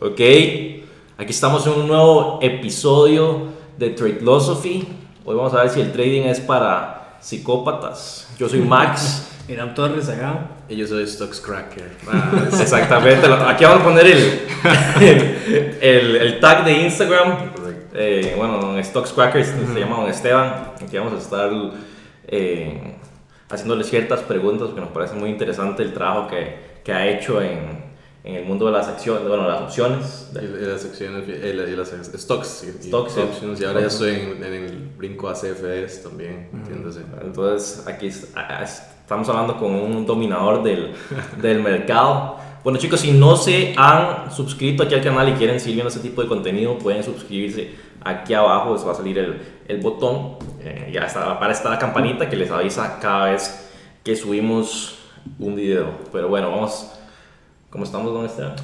Ok, aquí estamos en un nuevo episodio de Trade Philosophy. Hoy vamos a ver si el trading es para psicópatas. Yo soy Max. Irán Torres acá. Y yo soy Stocks Cracker. Ah, exactamente. Aquí vamos a poner el, el, el tag de Instagram. Eh, bueno, en Stocks Crackers se llama Don Esteban. Aquí vamos a estar eh, haciéndole ciertas preguntas porque nos parece muy interesante el trabajo que, que ha hecho en, en el mundo de las acciones, bueno, las opciones. De, y las acciones, y las stocks. Stocks, y, options, y ahora ya estoy en, en, el brinco a CFS también, entiéndase. Entonces, aquí estamos hablando con un dominador del, del mercado. Bueno chicos, si no se han suscrito aquí al canal y quieren seguir viendo este tipo de contenido, pueden suscribirse aquí abajo, les va a salir el, el botón, eh, ya está, para está la campanita que les avisa cada vez que subimos un video. Pero bueno, vamos ¿Cómo estamos, don Esteban?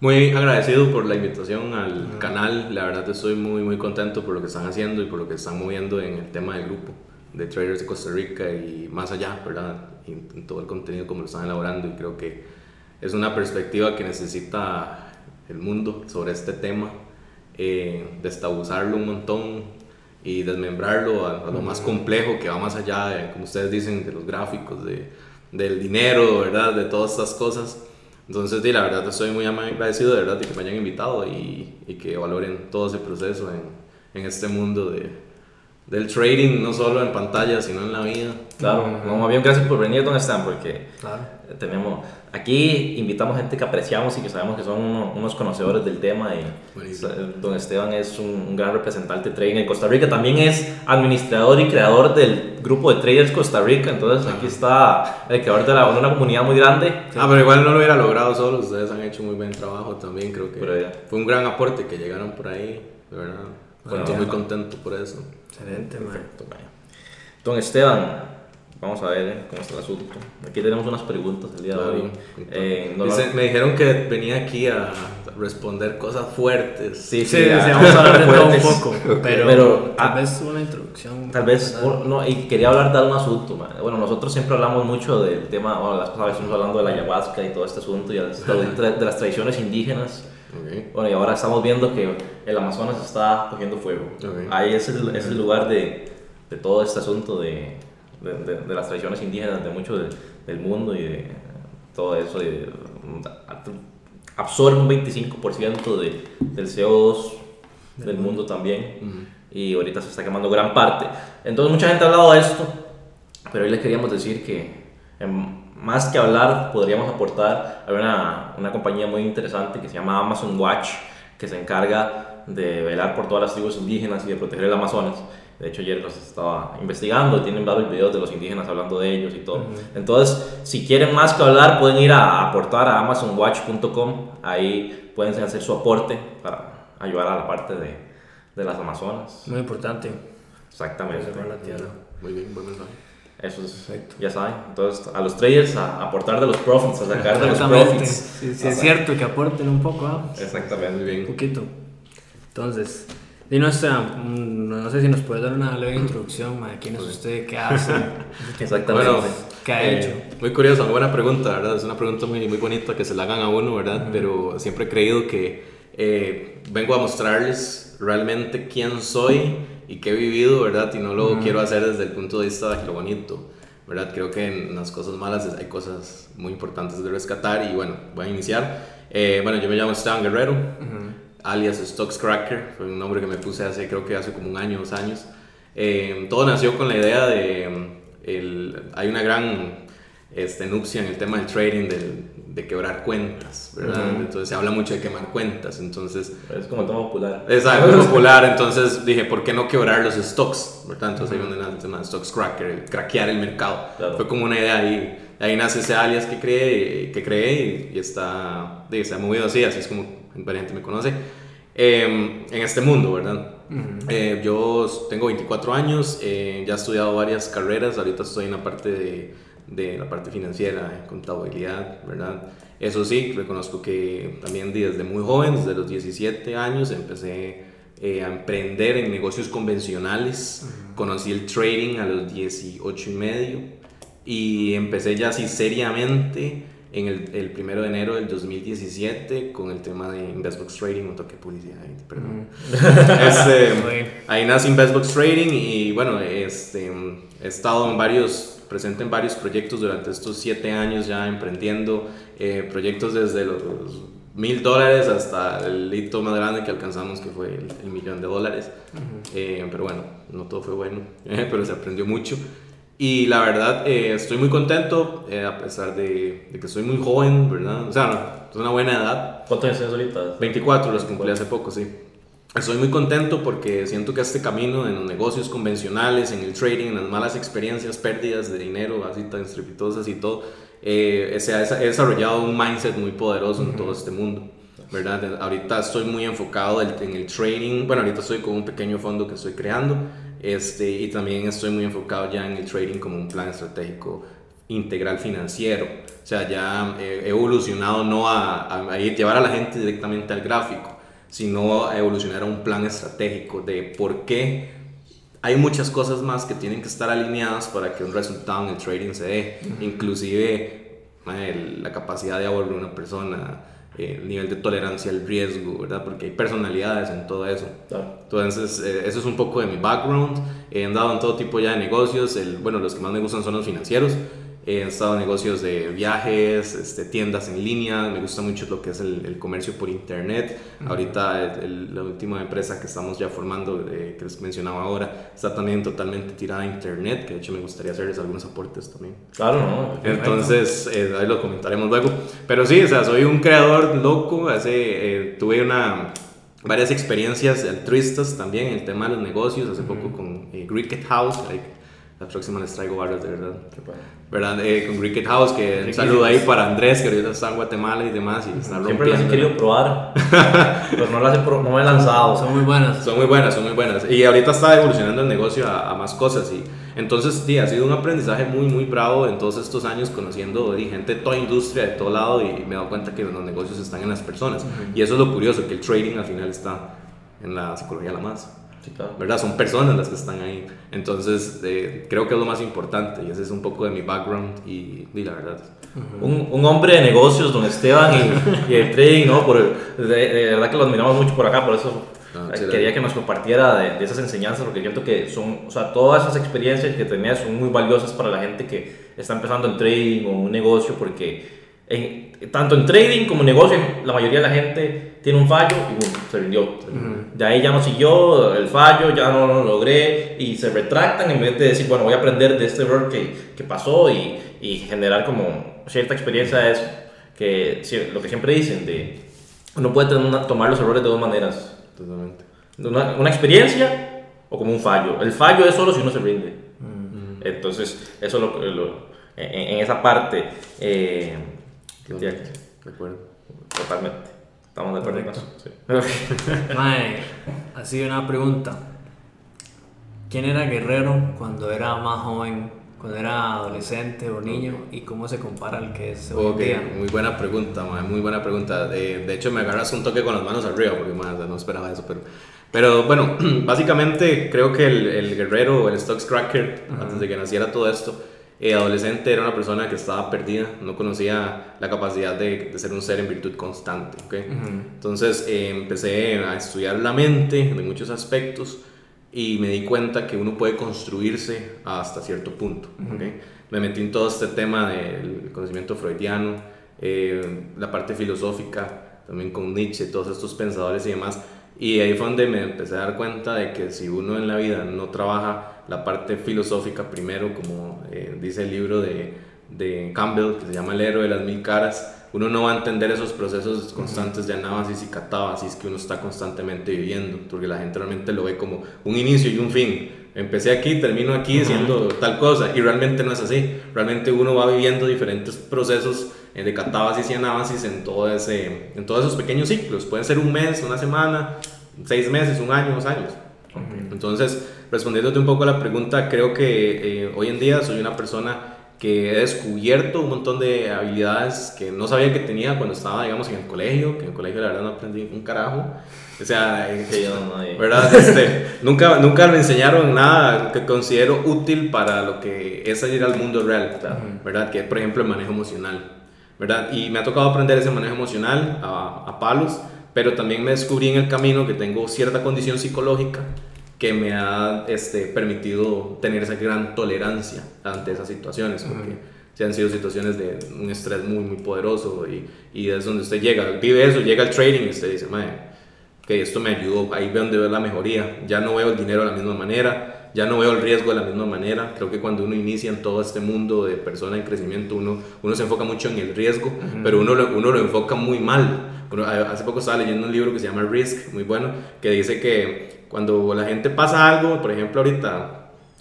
Muy agradecido por la invitación al canal. La verdad estoy muy, muy contento por lo que están haciendo y por lo que están moviendo en el tema del grupo de traders de Costa Rica y más allá, ¿verdad? Y en todo el contenido como lo están elaborando y creo que es una perspectiva que necesita el mundo sobre este tema, eh, destabuzarlo un montón y desmembrarlo a, lo más complejo que va más allá, de, como ustedes dicen, de los gráficos, de, del dinero, ¿verdad? De todas estas cosas entonces, sí, la verdad estoy muy agradecido de verdad de que me hayan invitado y, y que valoren todo ese proceso en, en este mundo de, del trading, no solo en pantalla, sino en la vida. Claro, no, más bien gracias por venir donde están, porque claro. tenemos, aquí invitamos gente que apreciamos y que sabemos que son unos conocedores del tema y don Esteban es un, gran representante de trading en Costa Rica, también es administrador y creador del grupo de traders Costa Rica, entonces aquí está el creador de, la, una comunidad muy grande. Ah, pero igual no lo hubiera logrado solo, ustedes han hecho muy buen trabajo también, creo que fue un gran aporte que llegaron por ahí, de verdad. Bueno, Estoy muy contento por eso. Excelente, Perfecto, Don Esteban, vamos a ver eh, cómo está el asunto. Aquí tenemos unas preguntas el día de hoy. Eh, me dijeron que venía aquí a responder cosas fuertes. Sí, sí, sí, vamos a hablar de todo un poco. Pero, pero tal ah, vez una introducción. Tal vez, no, y quería hablar de un asunto. Bueno, nosotros siempre hablamos mucho del tema, bueno, las cosas estamos hablando de la ayahuasca y todo este asunto, y de las tradiciones indígenas. Bueno, y ahora estamos viendo que el Amazonas está cogiendo fuego. Ahí es el, es el lugar de, de, todo este asunto de, de, de, las tradiciones indígenas de mucho del mundo y de todo eso. absorbe un 25% del CO2 del mundo también. Y ahorita se está quemando gran parte. Entonces, mucha gente ha hablado de esto, pero hoy les queríamos decir que más que hablar, podríamos aportar. Hay una, una compañía muy interesante que se llama Amazon Watch, que se encarga de velar por todas las tribus indígenas y de proteger el Amazonas. De hecho, ayer los estaba investigando, tienen varios videos de los indígenas hablando de ellos y todo. Entonces, si quieren más que hablar, pueden ir a aportar a amazonwatch.com. Ahí pueden hacer su aporte para ayudar a la parte de, de las Amazonas. Muy importante. Exactamente. Muy bien, buen mensaje. Eso es, Perfecto. ya saben. Entonces, a los traders a aportar de los profits, a sacar de los profits. Sí, sí es cierto que aporten un poco. ¿ah? Exactamente, bien. Un poquito. Entonces, dinos, no sé si nos puede dar una leve introducción, ¿a quién es usted? ¿Qué hace? Exactamente. ¿Qué ha hecho? Muy curioso, muy buena pregunta, ¿verdad? Es una pregunta muy, muy bonita que se la hagan a uno, ¿verdad? Pero siempre he creído que eh, vengo a mostrarles realmente quién soy y que he vivido, ¿verdad? Y no lo quiero hacer desde el punto de vista de lo bonito, ¿verdad? Creo que en las cosas malas hay cosas muy importantes de rescatar y bueno, voy a iniciar. Eh, bueno, yo me llamo Esteban Guerrero, alias Stocks Cracker, fue un nombre que me puse hace, creo que hace como un año, dos años. Eh, todo nació con la idea de, el, hay una gran este, nupcia en el tema del trading, del, de quebrar cuentas, ¿verdad? Entonces se habla mucho de quemar cuentas, entonces... Es como todo popular. Exacto, popular, entonces dije, ¿por qué no quebrar los stocks? ¿verdad? Entonces ahí donde nace el tema de stocks cracker, el craquear el mercado. Fue como una idea ahí, ahí nace ese alias que creé, que creé y, está, se ha movido así, así es como la gente me conoce, em, en este mundo, ¿verdad? Eh, yo tengo 24 años, eh, ya he estudiado varias carreras, ahorita estoy en la parte de de la parte financiera, contabilidad, ¿verdad? Eso sí, reconozco que también desde muy joven, desde los 17 años, empecé eh, a emprender en negocios convencionales. Conocí el trading a los 18 y medio y empecé ya así seriamente en el, el primero de enero del 2017 con el tema de Investbox Trading, un toque publicidad, ahí, perdón. Este, ahí nace Investbox Trading y bueno, este, he estado en varios, presente en varios proyectos durante estos siete años ya emprendiendo, eh, proyectos desde los mil dólares hasta el hito más grande que alcanzamos que fue el, millón de dólares. Eh, pero bueno, no todo fue bueno, pero se aprendió mucho. Y la verdad, eh, estoy muy contento, eh, a pesar de, de, que soy muy joven, ¿verdad? O sea, es una buena edad. ¿Cuántos años tienes ahorita? 24, los cumplí hace poco, sí. Estoy muy contento porque siento que este camino en los negocios convencionales, en el trading, en las malas experiencias, pérdidas de dinero, así tan estrepitosas y todo, eh, se ha desarrollado un mindset muy poderoso en todo este mundo. ¿verdad? Ahorita estoy muy enfocado en el trading, bueno, ahorita estoy con un pequeño fondo que estoy creando este, y también estoy muy enfocado ya en el trading como un plan estratégico integral financiero. O sea, ya he evolucionado no a, a, llevar a la gente directamente al gráfico, sino a evolucionar a un plan estratégico de por qué hay muchas cosas más que tienen que estar alineadas para que un resultado en el trading se dé. Inclusive la capacidad de ahorro de una persona, el nivel de tolerancia al riesgo, ¿verdad? Porque hay personalidades en todo eso. Entonces, eh, eso es un poco de mi background. He andado en todo tipo ya de negocios. El, bueno, los que más me gustan son los financieros. He estado en negocios de viajes, este, tiendas en línea, me gusta mucho lo que es el, comercio por internet. Ahorita la última empresa que estamos ya formando, eh, que les mencionaba ahora, está también totalmente tirada a internet, que de hecho me gustaría hacerles algunos aportes también. Claro, ¿no? Entonces, eh, ahí lo comentaremos luego. Pero sí, o sea, soy un creador loco, hace, eh, tuve una varias experiencias altruistas también en el tema de los negocios, hace poco con Cricket House, la próxima les traigo varios, de verdad. ¿Verdad? Eh, con Cricket House, que un saludo ahí para Andrés, que ahorita está en Guatemala y demás. Y está Siempre las he querido probar, pero no las he, no me he lanzado. Son muy buenas. Son muy buenas, son muy buenas. Y ahorita está evolucionando el negocio a, más cosas. Y entonces, sí, ha sido un aprendizaje muy, muy bravo en todos estos años conociendo gente de toda industria, de todo lado. Y me he dado cuenta que los negocios están en las personas. Y eso es lo curioso, que el trading al final está en la psicología la más. ¿Verdad? Son personas las que están ahí. Entonces, eh, creo que es lo más importante y ese es un poco de mi background y, y la verdad. un, un, hombre de negocios, don Esteban, y, y el trading, ¿no? Por, de, de, verdad que lo admiramos mucho por acá, por eso ah, quería que nos compartiera de, de, esas enseñanzas, porque siento que son, o sea, todas esas experiencias que tenía son muy valiosas para la gente que está empezando en trading o un negocio, porque en, tanto en trading como en negocio, la mayoría de la gente tiene un fallo y se rindió. De ahí ya no siguió el fallo, ya no lo logré y se retractan en vez de decir, bueno, voy a aprender de este error que, que pasó y, y, generar como cierta experiencia de eso. Que lo que siempre dicen, de uno puede tomar los errores de dos maneras. Totalmente. Una, una, experiencia o como un fallo. El fallo es solo si uno se rinde. Entonces, eso lo, lo en, en, esa parte. Eh, de acuerdo. Totalmente. Estamos de acuerdo Sí. Mae, así una pregunta. ¿Quién era Guerrero cuando era más joven, cuando era adolescente o niño? ¿Y cómo se compara al que es hoy día? Muy buena pregunta, mae, muy buena pregunta. De, de, hecho, me agarras un toque con las manos arriba porque mae, no esperaba eso, pero... Pero bueno, básicamente creo que el, el guerrero, el Stocks Cracker, antes de que naciera todo esto, eh, adolescente era una persona que estaba perdida, no conocía la capacidad de, de ser un ser en virtud constante. ¿okay? Entonces eh, empecé a estudiar la mente de muchos aspectos y me di cuenta que uno puede construirse hasta cierto punto. ¿okay? Me metí en todo este tema del conocimiento freudiano, eh, la parte filosófica, también con Nietzsche, todos estos pensadores y demás. Y ahí fue donde me empecé a dar cuenta de que si uno en la vida no trabaja la parte filosófica primero, como eh, dice el libro de, de, Campbell, que se llama El héroe de las mil caras, uno no va a entender esos procesos constantes de anábasis y catábasis que uno está constantemente viviendo, porque la gente realmente lo ve como un inicio y un fin. Empecé aquí, termino aquí haciendo tal cosa, y realmente no es así. Realmente uno va viviendo diferentes procesos eh, de catábasis y anábasis en, todo ese, en todos esos pequeños ciclos. Pueden ser un mes, una semana, seis meses, un año, dos años. Entonces, respondiéndote un poco a la pregunta, creo que eh, hoy en día soy una persona que he descubierto un montón de habilidades que no sabía que tenía cuando estaba, digamos, en el colegio, que en el colegio la verdad no aprendí un carajo. O sea, ¿verdad? Este, nunca, nunca me enseñaron nada que considero útil para lo que es salir al mundo real, ¿verdad? Que por ejemplo el manejo emocional. ¿verdad? Y me ha tocado aprender ese manejo emocional a, a palos, pero también me descubrí en el camino que tengo cierta condición psicológica que me ha este, permitido tener esa gran tolerancia ante esas situaciones, porque se han sido situaciones de un estrés muy, muy poderoso y, y es donde usted llega, vive eso, llega al trading y usted dice, que esto me ayudó, ahí veo donde veo la mejoría, ya no veo el dinero de la misma manera, ya no veo el riesgo de la misma manera, creo que cuando uno inicia en todo este mundo de persona en crecimiento, uno, uno se enfoca mucho en el riesgo, pero uno, uno lo enfoca muy mal. Hace poco estaba leyendo un libro que se llama Risk, muy bueno, que dice que cuando la gente pasa algo, por ejemplo ahorita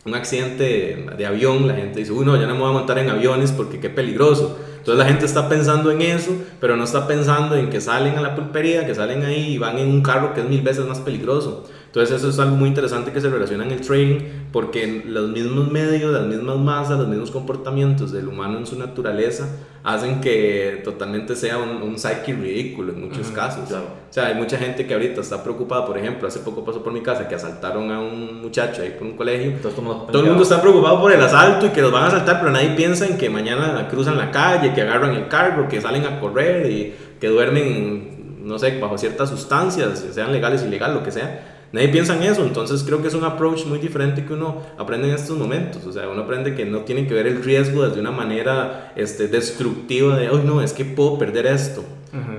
un accidente de avión, la gente dice, uy, no, ya no me voy a montar en aviones porque qué peligroso. Entonces la gente está pensando en eso, pero no está pensando en que salen a la pulpería, que salen ahí y van en un carro que es mil veces más peligroso. Entonces eso es algo muy interesante que se relaciona en el trading, porque los mismos medios, las mismas masas, los mismos comportamientos del humano en su naturaleza hacen que totalmente sea un, un psyche ridículo en muchos casos. O sea, hay mucha gente que ahorita está preocupada, por ejemplo, hace poco pasó por mi casa que asaltaron a un muchacho ahí por un colegio. todo el mundo está preocupado por el asalto y que los van a asaltar, pero nadie piensa en que mañana cruzan la calle, que agarran el carro, que salen a correr y que duermen, no sé, bajo ciertas sustancias, sean legales, ilegales, lo que sea Nadie piensa en eso, entonces creo que es un approach muy diferente que uno aprende en estos momentos. O sea, uno aprende que no tiene que ver el riesgo desde una manera este, destructiva de, oh no, es que puedo perder esto.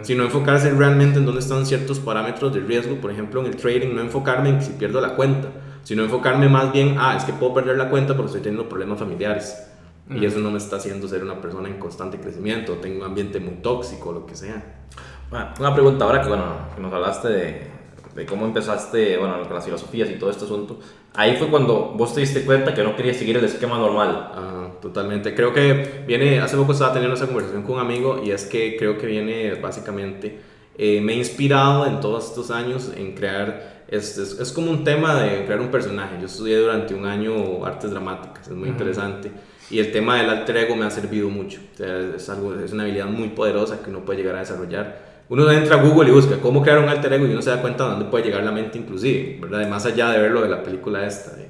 Sino enfocarse realmente en dónde están ciertos parámetros de riesgo. Por ejemplo, en el trading, no enfocarme en si pierdo la cuenta, sino enfocarme más bien, ah, es que puedo perder la cuenta porque estoy teniendo problemas familiares. Y eso no me está haciendo ser una persona en constante crecimiento, tengo un ambiente muy tóxico, lo que sea. Bueno, una pregunta ahora que, bueno, que nos hablaste de, de cómo empezaste, bueno, con las filosofías y todo este asunto, ahí fue cuando vos te diste cuenta que no querías seguir el esquema normal. Ah, totalmente. Creo que viene, hace poco estaba teniendo esa conversación con un amigo y es que creo que viene básicamente, eh, me he inspirado en todos estos años en crear, es, es, como un tema de crear un personaje. Yo estudié durante un año artes dramáticas, es muy interesante. Y el tema del alter ego me ha servido mucho. es, algo, es una habilidad muy poderosa que uno puede llegar a desarrollar uno entra a Google y busca cómo crear un alter ego y uno se da cuenta de dónde puede llegar la mente inclusive, ¿verdad? Más allá de verlo de la película esta, de,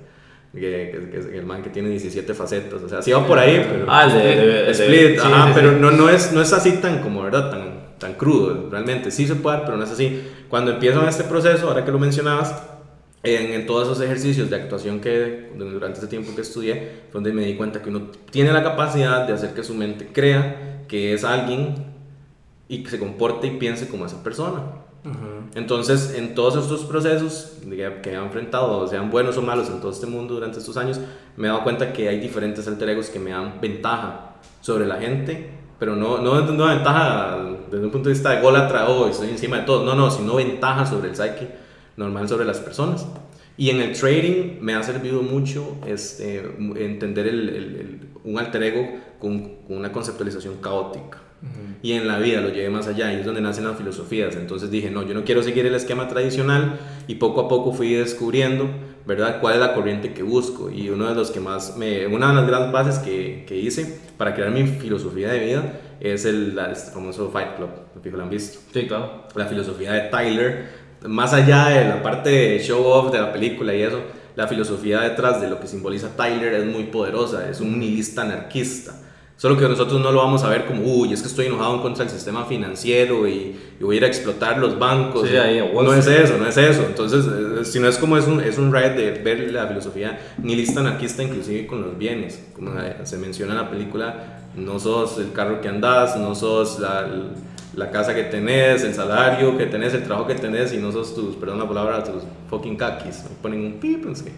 que, el man que tiene 17 facetas, o sea, sí va por ahí, pero... Ah, el de, Split, ajá, pero No, no, es, no es así tan como, ¿verdad? Tan, tan crudo, realmente, sí se puede, pero no es así. Cuando empiezan este proceso, ahora que lo mencionabas, en, en, todos esos ejercicios de actuación que durante ese tiempo que estudié, donde me di cuenta que uno tiene la capacidad de hacer que su mente crea que es alguien y que se comporte y piense como esa persona. Entonces, en todos estos procesos que he enfrentado, sean buenos o malos en todo este mundo durante estos años, me he dado cuenta que hay diferentes alter egos que me dan ventaja sobre la gente, pero no, no, no ventaja desde un punto de vista de gol oh, estoy encima de todo, no, no, sino ventaja sobre el psyche normal sobre las personas. Y en el trading me ha servido mucho este, entender el, el, un alter ego con, con una conceptualización caótica. Y en la vida lo llevé más allá y es donde nacen las filosofías. Entonces dije, no, yo no quiero seguir el esquema tradicional y poco a poco fui descubriendo, ¿verdad?, cuál es la corriente que busco. Y uno de los que más me, una de las grandes bases que, que hice para crear mi filosofía de vida es el, este famoso Fight Club, que lo han visto. Sí, claro. La filosofía de Tyler, más allá de la parte de show off de la película y eso, la filosofía detrás de lo que simboliza Tyler es muy poderosa, es un nihilista anarquista Solo que nosotros no lo vamos a ver como, uy, es que estoy enojado contra el sistema financiero y, voy a ir a explotar los bancos. no es eso, no es eso. Entonces, eh, si no es como es un, es un ride de ver la filosofía nihilista anarquista, inclusive con los bienes. Como se menciona en la película, no sos el carro que andas, no sos la, la casa que tenés, el salario que tenés, el trabajo que tenés y no sos tus, perdón la palabra, tus fucking kakis. ponen un pip, no sé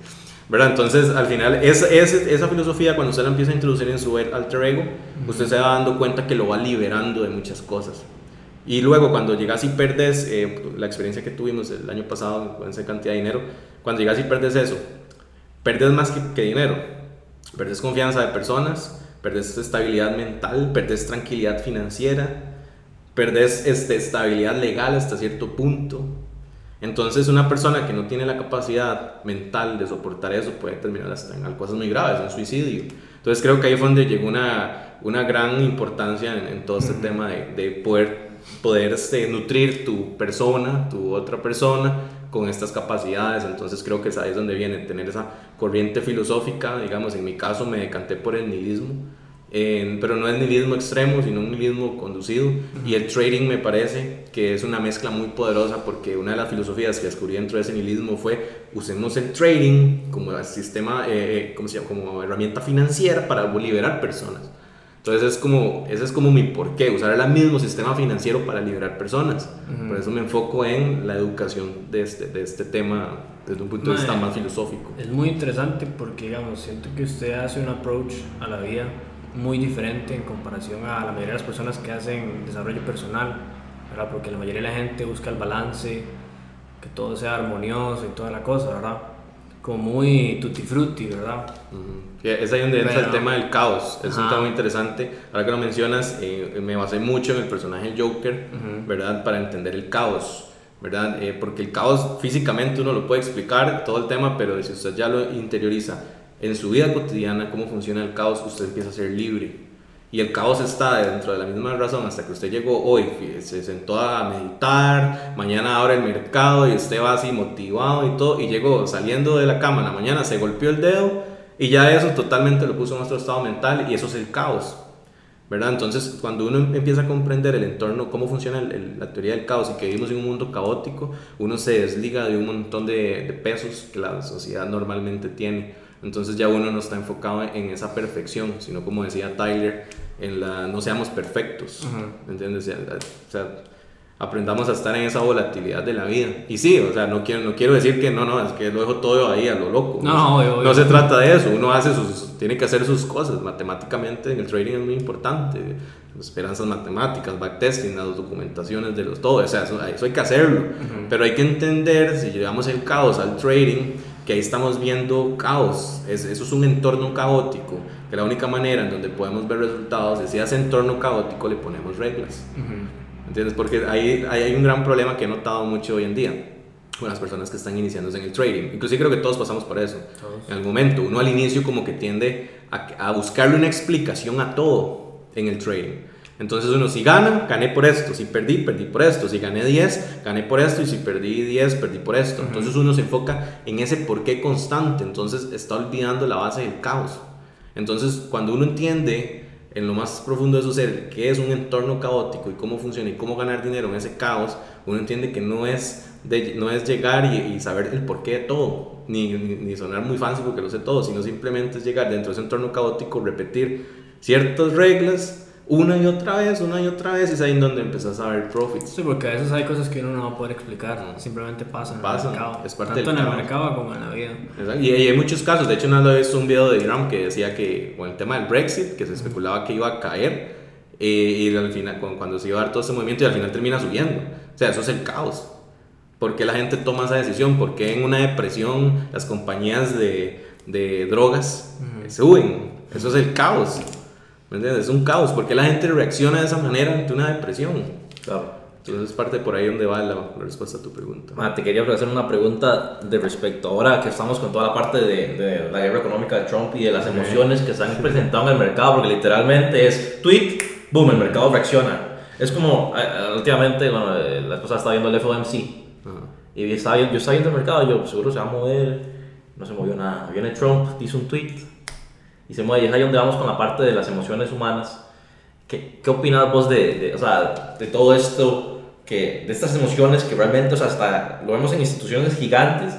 ¿verdad? Entonces, al final, esa, esa filosofía, cuando usted la empieza a introducir en su alter ego, usted se va dando cuenta que lo va liberando de muchas cosas. Y luego, cuando llegas y perdes, eh, la experiencia que tuvimos el año pasado con esa cantidad de dinero, cuando llegas y perdes eso, perdes más que, que dinero, perdes confianza de personas, perdes estabilidad mental, perdes tranquilidad financiera, perdes este, estabilidad legal hasta cierto punto, entonces una persona que no tiene la capacidad mental de soportar eso puede terminar hasta en cosas muy graves, un suicidio. Entonces creo que ahí fue donde llegó una, una gran importancia en, todo este tema de, de, poder, poder este, nutrir tu persona, tu otra persona, con estas capacidades. Entonces creo que es ahí es donde viene tener esa corriente filosófica. Digamos, en mi caso me decanté por el nihilismo eh, pero no es nihilismo extremo, sino un nihilismo conducido. Y el trading me parece que es una mezcla muy poderosa porque una de las filosofías que descubrí dentro de ese nihilismo fue usemos el trading como sistema, eh, como, se llama? como herramienta financiera para liberar personas. Entonces es como, ese es como mi porqué, usar el mismo sistema financiero para liberar personas. Por eso me enfoco en la educación de este, de este tema desde un punto de vista más filosófico. Es muy interesante porque, digamos, siento que usted hace un approach a la vida muy diferente en comparación a la mayoría de las personas que hacen desarrollo personal, ¿verdad? Porque la mayoría de la gente busca el balance, que todo sea armonioso y toda la cosa, ¿verdad? Como muy tutti frutti, ¿verdad? Es ahí donde entra el tema del caos. Es un tema muy interesante. Ahora que lo mencionas, eh, me basé mucho en el personaje Joker, ¿verdad? Para entender el caos. ¿verdad? Eh, porque el caos físicamente uno lo puede explicar todo el tema, pero si usted ya lo interioriza en su vida cotidiana, cómo funciona el caos, usted empieza a ser libre. Y el caos está dentro de la misma razón hasta que usted llegó hoy, se sentó a meditar, mañana abre el mercado y usted va así motivado y todo, y llegó saliendo de la cama en la mañana, se golpeó el dedo y ya eso totalmente lo puso en nuestro estado mental y eso es el caos. ¿verdad? Entonces, cuando uno empieza a comprender el entorno, cómo funciona la teoría del caos y que vivimos en un mundo caótico, uno se desliga de un montón de, pesos que la sociedad normalmente tiene. Entonces ya uno no está enfocado en esa perfección, sino como decía Tyler, en la no seamos perfectos, ¿entiendes? O sea, aprendamos a estar en esa volatilidad de la vida. Y sí, o sea, no quiero, no quiero decir que no, no, es que lo dejo todo ahí a lo loco. No, no, se trata de eso, uno hace sus, tiene que hacer sus cosas. Matemáticamente en el trading es muy importante. Esperanzas matemáticas, backtesting, las documentaciones de los todo, o sea, eso, hay que hacerlo. Pero hay que entender, si llevamos el caos al trading, que ahí estamos viendo caos. Es, eso es un entorno caótico, que la única manera en donde podemos ver resultados es si a ese entorno caótico le ponemos reglas. ¿Entiendes? Porque hay, hay un gran problema que he notado mucho hoy en día con las personas que están iniciándose en el trading. Inclusive creo que todos pasamos por eso. En el momento, uno al inicio como que tiende a, a, buscarle una explicación a todo en el trading. Entonces uno, si gana, gané por esto, si perdí, perdí por esto, si gané 10, gané por esto, y si perdí 10, perdí por esto. Entonces uno se enfoca en ese por qué constante, entonces está olvidando la base del caos. Entonces cuando uno entiende en lo más profundo de su ser, qué es un entorno caótico y cómo funciona y cómo ganar dinero en ese caos, uno entiende que no es, no es llegar y, saber el porqué de todo, ni, ni, sonar muy fancy porque lo sé todo, sino simplemente es llegar dentro de ese entorno caótico, repetir ciertas reglas una y otra vez, una y otra vez, y es ahí donde empezás a ver profits. Sí, porque a veces hay cosas que uno no va a poder explicar, simplemente pasan, pasan en el mercado. Es parte Tanto en el mercado como en la vida. Y, hay muchos casos, de hecho, una vez un video de Graham que decía que con el tema del Brexit, que se especulaba que iba a caer, eh, y al final, cuando se iba a dar todo ese movimiento, y al final termina subiendo. O sea, eso es el caos. ¿Por qué la gente toma esa decisión? ¿Por qué en una depresión las compañías de, de drogas suben? Eso es el caos. ¿Me entiendes? Es un caos. porque la gente reacciona de esa manera ante una depresión? Claro. Entonces es parte por ahí donde va la, respuesta a tu pregunta. Ah, te quería hacer una pregunta de respecto. Ahora que estamos con toda la parte de, de la guerra económica de Trump y de las emociones que se han presentado en el mercado, porque literalmente es tweet, boom, el mercado reacciona. Es como, últimamente, bueno, eh, la esposa estaba viendo el FOMC y estaba, yo estaba viendo el mercado yo, seguro se va a mover, no se movió nada. Viene Trump, dice un tweet, y se mueve. Y es ahí donde vamos con la parte de las emociones humanas. ¿Qué, qué opinas vos de, de, o sea, de todo esto, que, de estas emociones que realmente, o sea, hasta lo vemos en instituciones gigantes,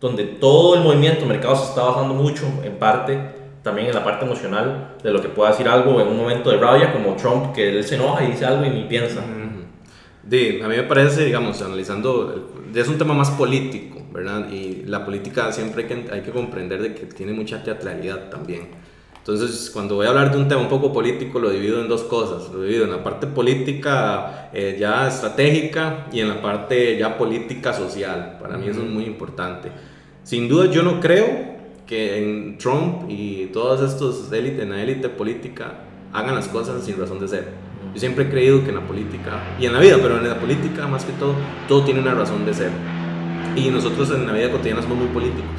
donde todo el movimiento mercado se está basando mucho, en parte, también en la parte emocional, de lo que pueda decir algo en un momento de rabia, como Trump, que él se enoja y dice algo y ni piensa. De, a mí me parece, digamos, analizando, es un tema más político, ¿verdad? Y la política siempre hay que, hay que comprender de que tiene mucha teatralidad también. Entonces, cuando voy a hablar de un tema un poco político, lo divido en dos cosas. Lo divido en la parte política eh, ya estratégica y en la parte ya política social. Para mí eso es muy importante. Sin duda, yo no creo que en Trump y todos estos élites, en la élite política, hagan las cosas sin razón de ser. Yo siempre he creído que en la política, y en la vida, pero en la política más que todo, todo tiene una razón de ser. Y nosotros en la vida cotidiana somos muy políticos.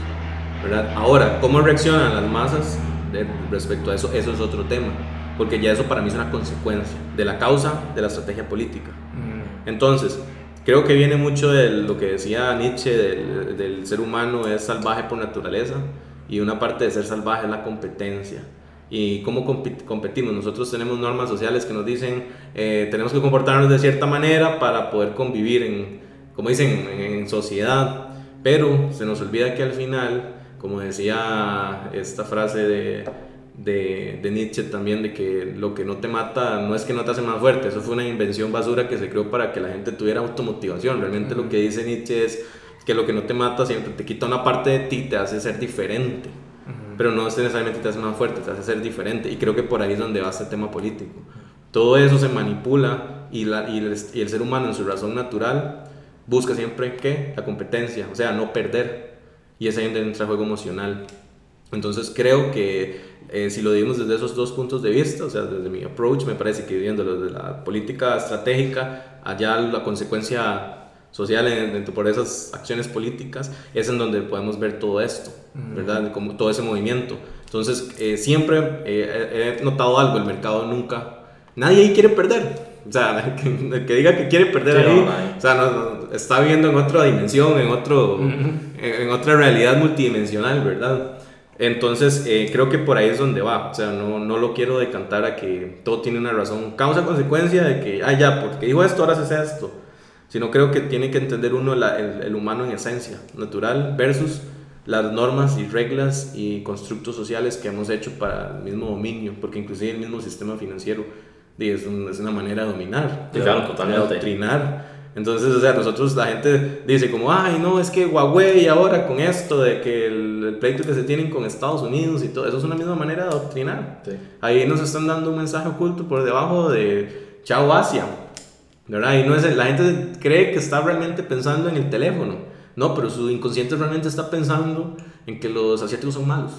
¿verdad? Ahora, ¿cómo reaccionan las masas? respecto a eso, eso es otro tema, porque ya eso para mí es una consecuencia de la causa de la estrategia política. Mm. Entonces, creo que viene mucho de lo que decía Nietzsche, del, del, ser humano es salvaje por naturaleza, y una parte de ser salvaje es la competencia. Y cómo competimos. Nosotros tenemos normas sociales que nos dicen eh, tenemos que comportarnos de cierta manera para poder convivir en, como dicen, en, sociedad, pero se nos olvida que al final, como decía esta frase de, de, de, Nietzsche también, de que lo que no te mata no es que no te hace más fuerte, eso fue una invención basura que se creó para que la gente tuviera automotivación. Realmente lo que dice Nietzsche es que lo que no te mata siempre te quita una parte de ti, te hace ser diferente pero no necesariamente te hace más fuerte, te hace ser diferente. Y creo que por ahí es donde va este tema político. Todo eso se manipula y, la, y, el, y el ser humano en su razón natural busca siempre ¿qué? la competencia, o sea, no perder. Y es ahí donde entra juego emocional. Entonces creo que eh, si lo dimos desde esos dos puntos de vista, o sea, desde mi approach, me parece que viéndolo desde la política estratégica, allá la consecuencia social, dentro por esas acciones políticas, es en donde podemos ver todo esto, ¿verdad? Como todo ese movimiento. Entonces, eh, siempre eh, he notado algo, el mercado nunca, nadie ahí quiere perder. O sea, el que, diga que quiere perder ahí, o sea, está viendo en otra dimensión, en, otro, en, otra realidad multidimensional, ¿verdad? Entonces, eh, creo que por ahí es donde va. O sea, no, no lo quiero decantar a que todo tiene una razón. Causa-consecuencia de que, ah, ya, porque dijo esto, ahora se hace esto sino creo que tiene que entender uno el, humano en esencia, natural, versus las normas y reglas y constructos sociales que hemos hecho para el mismo dominio, porque inclusive el mismo sistema financiero es, es una manera de dominar, de, adoctrinar. Entonces, o sea, nosotros, la gente dice como, ay, no, es que Huawei ahora con esto de que el, pleito que se tienen con Estados Unidos y todo, eso es una misma manera de adoctrinar. Ahí nos están dando un mensaje oculto por debajo de, chao Asia, ¿verdad? Y no es, la gente cree que está realmente pensando en el teléfono, no, pero su inconsciente realmente está pensando en que los asiáticos son malos.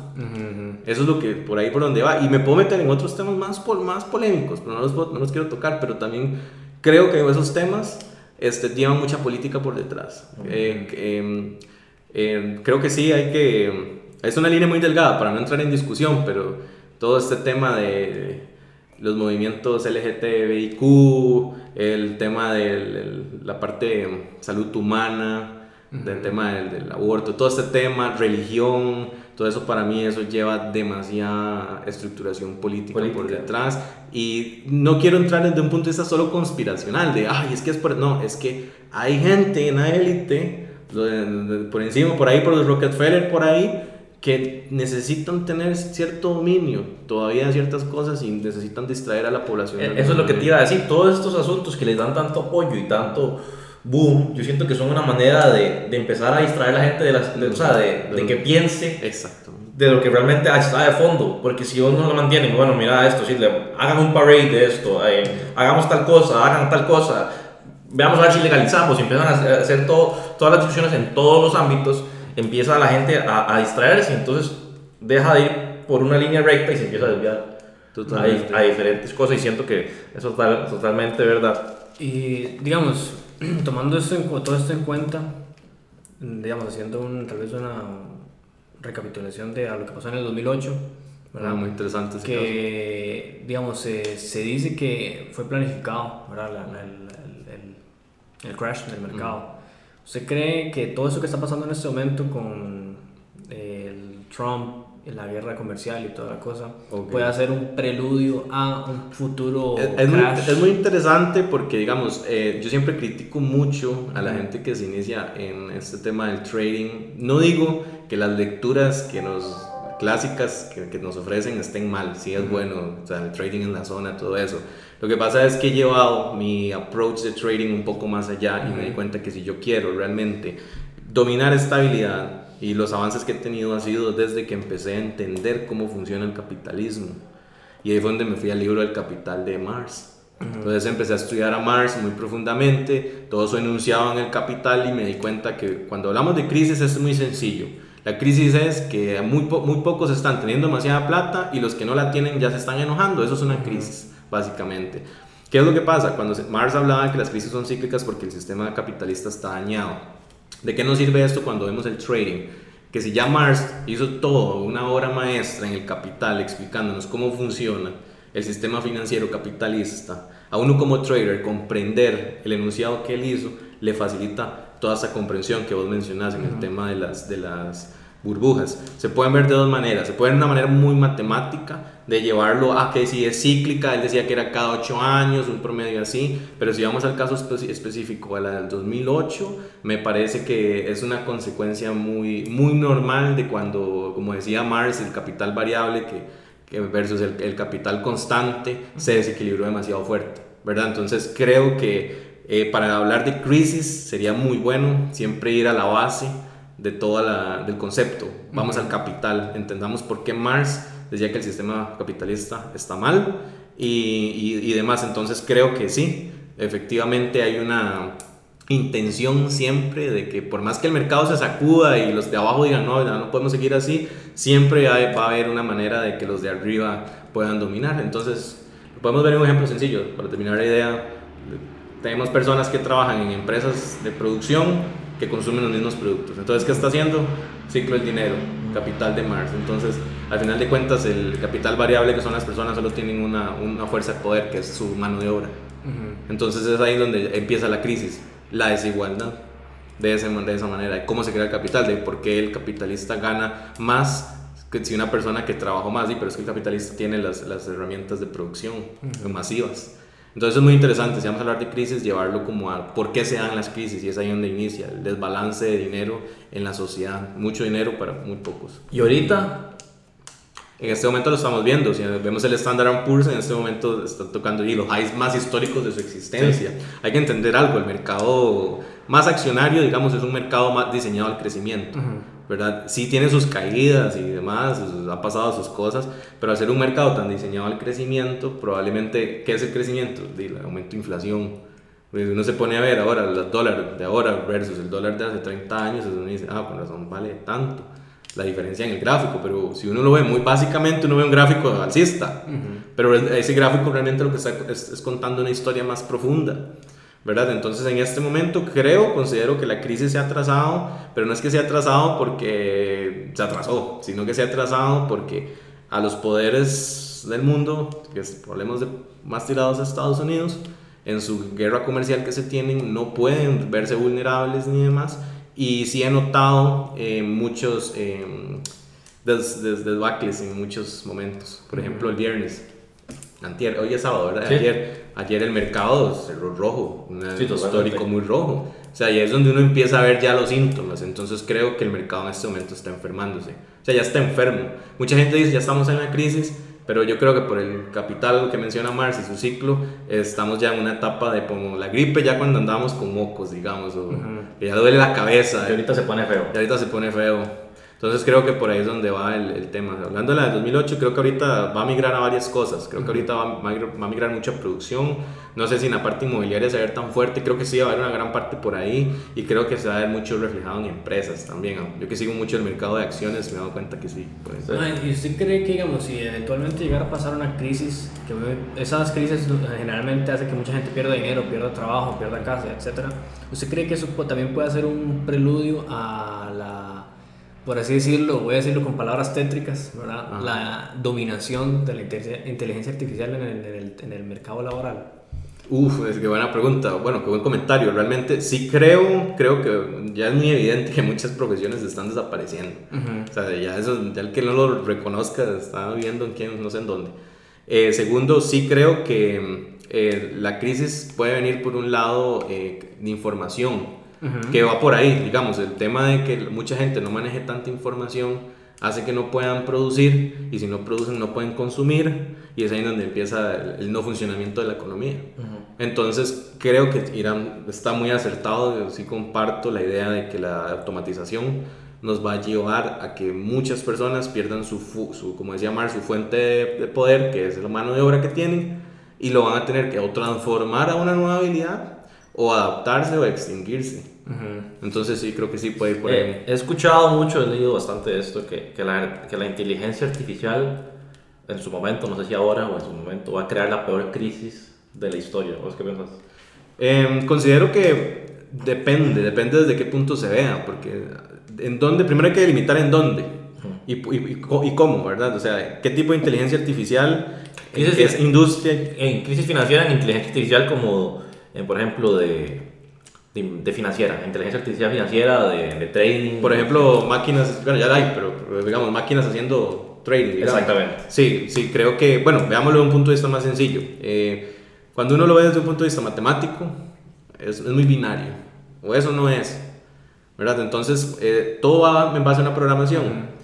Eso es lo que por ahí por donde va. Y me puedo meter en otros temas más, más polémicos, pero no los, no los quiero tocar, pero también creo que esos temas este, llevan mucha política por detrás. Eh, em, em, creo que sí, hay que... Es una línea muy delgada para no entrar en discusión, pero todo este tema de los movimientos LGTBIQ, el tema de la parte de salud humana, del tema del, aborto, todo este tema, religión, todo eso para mí eso lleva demasiada estructuración política, por detrás. Y no quiero entrar desde un punto de vista solo conspiracional de ay es que es por no es que hay gente en la élite por encima por ahí por los Rockefeller por ahí que necesitan tener cierto dominio todavía de ciertas cosas y necesitan distraer a la población. Eh, eso es lo que te iba a decir, todos estos asuntos que les dan tanto apoyo y tanto boom, yo siento que son una manera de, de empezar a distraer a la gente de, las, o sea, de, de, que piense Exacto. de lo que realmente está de fondo, porque si uno lo mantiene, bueno, mira esto, si le, hagan un parade de esto, eh, hagamos tal cosa, hagan tal cosa, veamos a ver si legalizamos, y empiezan a hacer todo, todas las decisiones en todos los ámbitos, empieza la gente a, a, distraerse y entonces deja de ir por una línea recta y se empieza a desviar a, a, diferentes cosas y siento que eso es totalmente verdad. Y digamos, tomando esto en, todo esto en cuenta, digamos, haciendo un, tal vez una recapitulación de a lo que pasó en el 2008, ¿verdad? Ah, muy interesante. que, digamos, se, se, dice que fue planificado, ¿verdad? La, el, el, el, crash del mercado. ¿Usted cree que todo eso que está pasando en este momento con el Trump, la guerra comercial y toda la cosa, puede ser un preludio a un futuro es, es, crash? Muy, es muy, interesante porque, digamos, eh, yo siempre critico mucho a la gente que se inicia en este tema del trading. No digo que las lecturas que nos clásicas que, que nos ofrecen estén mal, sí es bueno, o sea, el trading en la zona, todo eso lo que pasa es que he llevado mi approach de trading un poco más allá y me di cuenta que si yo quiero realmente dominar estabilidad y los avances que he tenido han sido desde que empecé a entender cómo funciona el capitalismo. Y ahí fue donde me fui al libro del capital de Marx. Entonces empecé a estudiar a Marx muy profundamente, todo eso enunciado en el capital y me di cuenta que cuando hablamos de crisis es muy sencillo. La crisis es que muy, muy pocos están teniendo demasiada plata y los que no la tienen ya se están enojando, eso es una crisis básicamente. ¿Qué es lo que pasa? Cuando Marx hablaba de que las crisis son cíclicas porque el sistema capitalista está dañado. ¿De qué nos sirve esto cuando vemos el trading? Que si ya Marx hizo todo, una obra maestra en el capital explicándonos cómo funciona el sistema financiero capitalista, a uno como trader comprender el enunciado que él hizo le facilita toda esa comprensión que vos mencionás en el tema de las, de las burbujas. Se pueden ver de dos maneras. Se puede ver de una manera muy matemática, de llevarlo a que si es cíclica, él decía que era cada ocho años, un promedio así, pero si vamos al caso específico, a la del 2008, me parece que es una consecuencia muy, muy normal de cuando, como decía Mars, el capital variable que, versus el, el, capital constante se desequilibró demasiado fuerte, ¿verdad? Entonces creo que eh, para hablar de crisis sería muy bueno siempre ir a la base de toda la, del concepto. Vamos al capital, entendamos por qué Mars decía que el sistema capitalista está mal y, y, demás. Entonces creo que sí, efectivamente hay una intención siempre de que por más que el mercado se sacuda y los de abajo digan no, no podemos seguir así, siempre va a haber una manera de que los de arriba puedan dominar. Entonces, podemos ver un ejemplo sencillo para terminar la idea. Tenemos personas que trabajan en empresas de producción que consumen los mismos productos. Entonces, ¿qué está haciendo? Ciclo del dinero, capital de Mars. Entonces, al final de cuentas, el capital variable que son las personas solo tienen una, una fuerza de poder que es su mano de obra. Entonces, es ahí donde empieza la crisis, la desigualdad. De, ese, de esa manera, de cómo se crea el capital, de por qué el capitalista gana más que si una persona que trabajó más, y pero es que el capitalista tiene las, las herramientas de producción masivas. Entonces es muy interesante, si vamos a hablar de crisis, llevarlo como a por qué se dan las crisis y es ahí donde inicia el desbalance de dinero en la sociedad. Mucho dinero para muy pocos. Y ahorita... En este momento lo estamos viendo, si vemos el Standard Poor's, en este momento está tocando y los highs más históricos de su existencia. Hay que entender algo, el mercado más accionario, digamos, es un mercado más diseñado al crecimiento. ¿Verdad? Sí tiene sus caídas y demás, ha pasado sus cosas, pero al ser un mercado tan diseñado al crecimiento, probablemente, ¿qué es el crecimiento? El aumento de inflación. Pues uno se pone a ver ahora el dólar de ahora versus el dólar de hace 30 años, uno dice, ah, con razón vale tanto la diferencia en el gráfico, pero si uno lo ve muy básicamente, uno ve un gráfico alcista, pero ese gráfico realmente lo que está es, es contando una historia más profunda. ¿Verdad? Entonces en este momento creo, considero que la crisis se ha atrasado, pero no es que se ha atrasado porque se atrasó, sino que se ha atrasado porque a los poderes del mundo, que es, hablemos de más tirados a Estados Unidos, en su guerra comercial que se tienen, no pueden verse vulnerables ni demás, y sí he notado eh, muchos eh, des, en muchos momentos, por ejemplo el viernes Antier, hoy es sábado, ¿verdad? Ayer, ayer el mercado cerró rojo, un histórico muy rojo. O sea, y es donde uno empieza a ver ya los síntomas. Entonces creo que el mercado en este momento está enfermándose. O sea, ya está enfermo. Mucha gente dice, ya estamos en la crisis, pero yo creo que por el capital que menciona Marx y su ciclo, estamos ya en una etapa de como la gripe, ya cuando andamos con mocos, digamos, o ya duele la cabeza. Y ahorita se pone feo. Y ahorita se pone feo. Entonces creo que por ahí es donde va el, el, tema. Hablando de la de 2008, creo que ahorita va a migrar a varias cosas. Creo que ahorita va, va, a migrar mucha producción. No sé si en la parte inmobiliaria se va a ver tan fuerte. Creo que sí va a haber una gran parte por ahí. Y creo que se va a ver mucho reflejado en empresas también. Yo que sigo mucho el mercado de acciones, me he dado cuenta que sí. ¿Y usted cree que, digamos, si eventualmente llegara a pasar una crisis, que esas crisis generalmente hace que mucha gente pierda dinero, pierda trabajo, pierda casa, etcétera, ¿usted cree que eso también puede ser un preludio a la por así decirlo, voy a decirlo con palabras tétricas, ¿verdad? la dominación de la inteligencia artificial en el, en el, mercado laboral? Uf, es que buena pregunta. Bueno, qué buen comentario. Realmente sí creo, creo que ya es muy evidente que muchas profesiones están desapareciendo. O sea, ya eso, ya el que no lo reconozca está viviendo en quién, no sé en dónde. Eh, segundo, sí creo que eh, la crisis puede venir por un lado eh, de información que va por ahí, digamos, el tema de que mucha gente no maneje tanta información hace que no puedan producir y si no producen no pueden consumir y es ahí donde empieza el, no funcionamiento de la economía. Entonces creo que Irán está muy acertado, sí comparto la idea de que la automatización nos va a llevar a que muchas personas pierdan su, su como decía Mar, su fuente de, poder, que es la mano de obra que tienen, y lo van a tener que o transformar a una nueva habilidad o adaptarse o extinguirse. Entonces sí, creo que sí puede ir por eh, He escuchado mucho, he leído bastante de esto, que, que, la, que la inteligencia artificial en su momento, no sé si ahora o en su momento, va a crear la peor crisis de la historia. ¿Vos qué piensas? Em, considero que depende, depende desde qué punto se vea, porque en dónde, primero hay que delimitar en dónde y, y, y, cómo, ¿verdad? O sea, qué tipo de inteligencia artificial, crisis, es industria. En crisis financiera, en inteligencia artificial como, por ejemplo, de de, de financiera, inteligencia artificial financiera, de, de trading. Por ejemplo, máquinas, bueno, ya la hay, pero, pero digamos, máquinas haciendo trading. digamos. Exactamente. Sí, sí, creo que, bueno, veámoslo de un punto de vista más sencillo. Eh, cuando uno lo ve desde un punto de vista matemático, es, es muy binario, o eso no es, ¿verdad? Entonces, eh, todo va en base a una programación.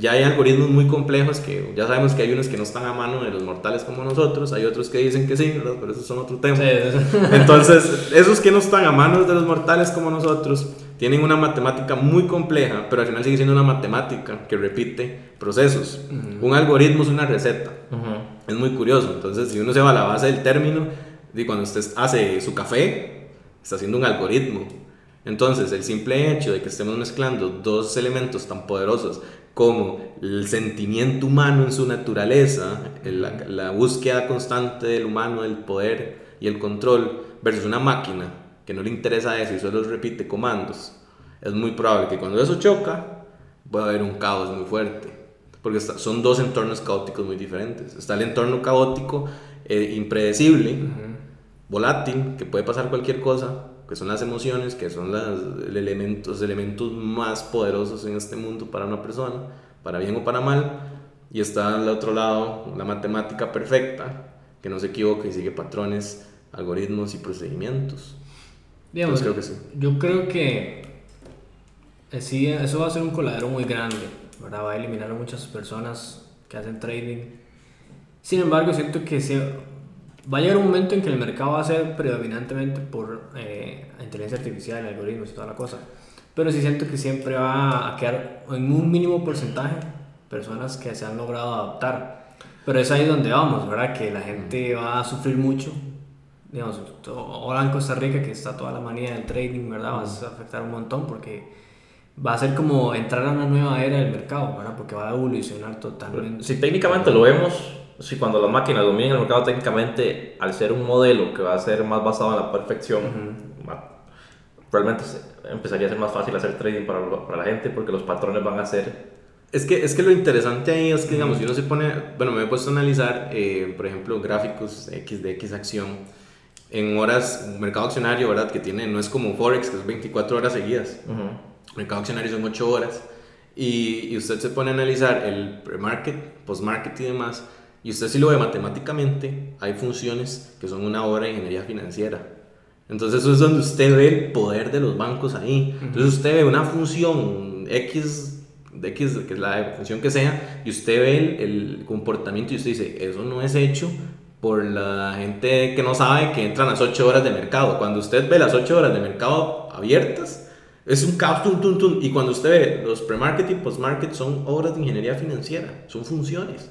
Ya hay algoritmos muy complejos que ya sabemos que hay unos que no están a mano de los mortales como nosotros, hay otros que dicen que sí, ¿verdad? Pero eso son otro tema. Sí, eso- Entonces, esos que no están a manos de los mortales como nosotros, tienen una matemática muy compleja, pero al final sigue siendo una matemática que repite procesos. Un algoritmo es una receta. Ujú. Es muy curioso. Entonces, si uno se va a la base del término, y cuando usted hace su café, está haciendo un algoritmo. Entonces, el simple hecho de que estemos mezclando dos elementos tan poderosos como el sentimiento humano en su naturaleza, la, la búsqueda constante del humano, del poder y el control, versus una máquina que no le interesa eso y solo repite comandos, es muy probable que cuando eso choca, pueda haber un caos muy fuerte. Porque está- son dos entornos caóticos muy diferentes. Está el entorno caótico eh, impredecible, volátil, que puede pasar cualquier cosa, que son las emociones, que son las, el elemento- los elementos más poderosos en este mundo para una persona, para bien o para mal. Y está al otro lado la matemática perfecta, que no se equivoca y sigue patrones, algoritmos y procedimientos. Digamos, creo que sí. Yo creo que eh, sí, eso va a ser un coladero muy grande, ¿verdad? Va a eliminar a muchas personas que hacen trading. Sin embargo, siento que se, va a llegar un momento en que el mercado va a ser predominantemente por eh, inteligencia artificial, algoritmos y toda la cosa. Pero sí siento que siempre va a quedar en un mínimo porcentaje personas que se han logrado adaptar. Pero es ahí donde vamos, ¿verdad? Que la gente va a sufrir mucho. Digamos, ahora en Costa Rica que está toda la manía del trading, ¿verdad? Va a afectar un montón porque va a ser como entrar a una nueva era del mercado, ¿verdad? Porque va a evolucionar totalmente. Si técnicamente lo vemos, si cuando las máquinas dominen el mercado técnicamente, al ser un modelo que va a ser más basado en la perfección, va- realmente se- empezaría a ser más fácil hacer trading para, para la gente porque los patrones van a ser... Es que, es que lo interesante ahí es que, digamos, si uno se pone, bueno, me he puesto a analizar, eh, por ejemplo, gráficos X de X acción en horas, un mercado accionario, ¿verdad? Que tiene, no es como Forex, que es 24 horas seguidas. Ujú. mercado accionario son 8 horas. Y, y usted se pone a analizar el pre-market, post-market y demás. Y usted si lo ve matemáticamente, hay funciones que son una obra de ingeniería financiera. Entonces eso es donde usted ve el poder de los bancos ahí. Entonces usted ve una función X, de X, que es la función que sea, y usted ve el, el comportamiento y usted dice, eso no es hecho por la gente que no sabe que entran las 8 horas de mercado. Cuando usted ve las 8 horas de mercado abiertas, es un caos, tum, tum, tum. Y cuando usted ve los pre-market y post-market son obras de ingeniería financiera, son funciones.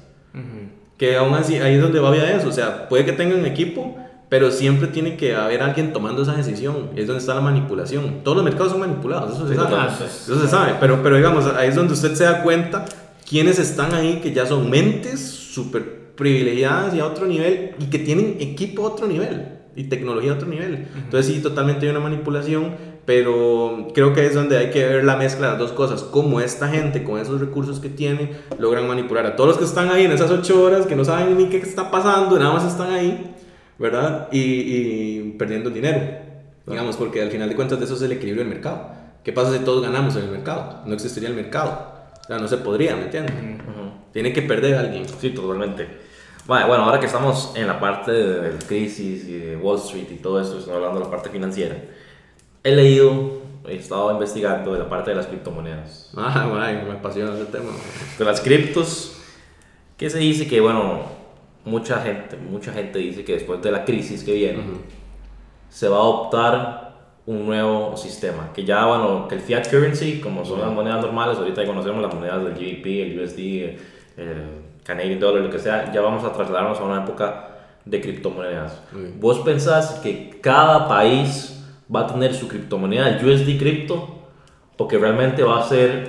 Que aún así, ahí es donde va a eso. O sea, puede que tengan equipo, pero siempre tiene que haber alguien tomando esa decisión. Es donde está la manipulación. Todos los mercados son manipulados, eso se sabe. Eso se sabe. Pero, pero digamos, ahí es donde usted se da cuenta quiénes están ahí que ya son mentes súper privilegiadas y a otro nivel y que tienen equipo a otro nivel y tecnología a otro nivel. Entonces sí, totalmente hay una manipulación, pero creo que es donde hay que ver la mezcla de las dos cosas, cómo esta gente con esos recursos que tiene logran manipular a todos los que están ahí en esas ocho horas, que no saben ni qué está pasando, nada más están ahí, ¿verdad? Y, y perdiendo dinero, digamos, porque al final de cuentas de eso es el equilibrio del mercado. ¿Qué pasa si todos ganamos en el mercado? No existiría el mercado. O sea, no se podría, ¿me entiendes? Ujú. Tiene que perder alguien. Sí, totalmente. Bueno, ahora que estamos en la parte de, de crisis y de Wall Street y todo esto, estamos hablando de la parte financiera, he leído, he estado investigando de la parte de las criptomonedas. Ah, ay, me apasiona ese tema. De las criptos, que se dice que, bueno, mucha gente, mucha gente dice que después de la crisis que viene, se va a adoptar un nuevo sistema, que ya, bueno, que el fiat currency, como son las monedas normales, ahorita ya conocemos las monedas del GBP, el USD, el Canadian Dollar, lo que sea, ya vamos a trasladarnos a una época de criptomonedas. Muy ¿Vos pensás que cada país va a tener su criptomoneda, USD cripto, o que realmente va a ser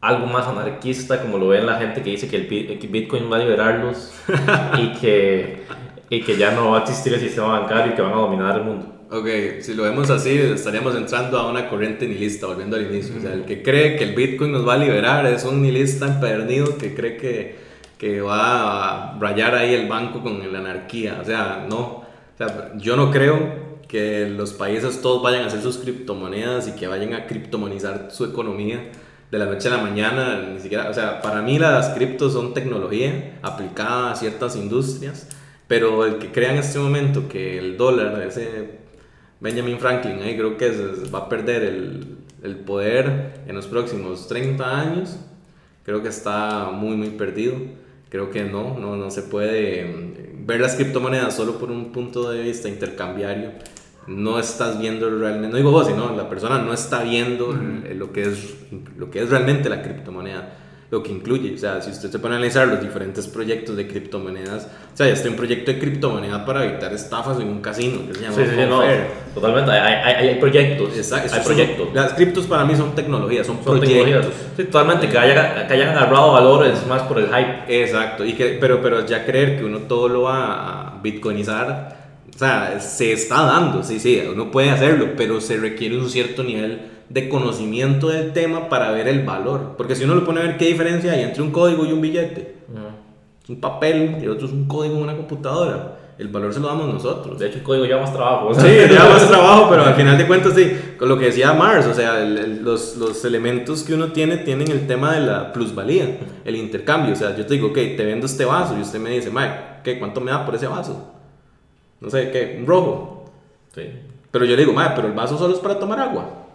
algo más anarquista, como lo ven la gente que dice que el que Bitcoin va a liberarlos y que, y que ya no va a existir el sistema bancario y que van a dominar el mundo? Ok, si lo vemos así, estaríamos entrando a una corriente nihilista, volviendo al inicio. O sea, el que cree que el Bitcoin nos va a liberar es un nihilista empedernido que cree que, que va a rayar ahí el banco con la anarquía. O sea, no. O sea, yo no creo que los países todos vayan a hacer sus criptomonedas y que vayan a criptomonizar su economía de la noche a la mañana, ni siquiera, o sea, para mí las criptos son tecnología aplicada a ciertas industrias, pero el que crea en este momento que el dólar, ese Benjamin Franklin, ahí creo que va a perder el, el poder en los próximos 30 años, creo que está muy, muy perdido. Creo que no, no, no se puede mm, ver las criptomonedas solo por un punto de vista intercambiario no estás viendo realmente, no digo vos, sino la persona no está viendo lo, que es, lo que es realmente la criptomoneda, lo que incluye. O sea, si usted se pone a analizar los diferentes proyectos de criptomonedas, o sea, ya está un proyecto de criptomoneda para evitar estafas en un casino, que se llama sí, sí, no, Totalmente, hay, hay, hay proyectos. Exacto, hay proyectos. las criptos para mí son tecnologías, son, son proyectos. Sí, totalmente, que, haya, que hayan agarrado valores más por el hype. Exacto, y que, pero, pero ya creer que uno todo lo va a bitcoinizar o sea, se está dando, sí, sí, uno puede hacerlo, pero se requiere un cierto nivel de conocimiento del tema para ver el valor. Porque si uno lo pone a ver qué diferencia hay entre un código y un billete, un papel y otro es un código en una computadora. El valor se lo damos nosotros. De hecho, el código lleva más trabajo. Sí, lleva más trabajo, pero al final de cuentas, sí, con lo que decía Mars, o sea, los, los, elementos que uno tiene tienen el tema de la plusvalía, el intercambio. O sea, yo te digo, ok, te vendo este vaso y usted me dice, Mike, ¿qué, ¿cuánto me da por ese vaso? No sé qué, un rojo. Sí. Pero yo le digo, madre, pero el vaso solo es para tomar agua.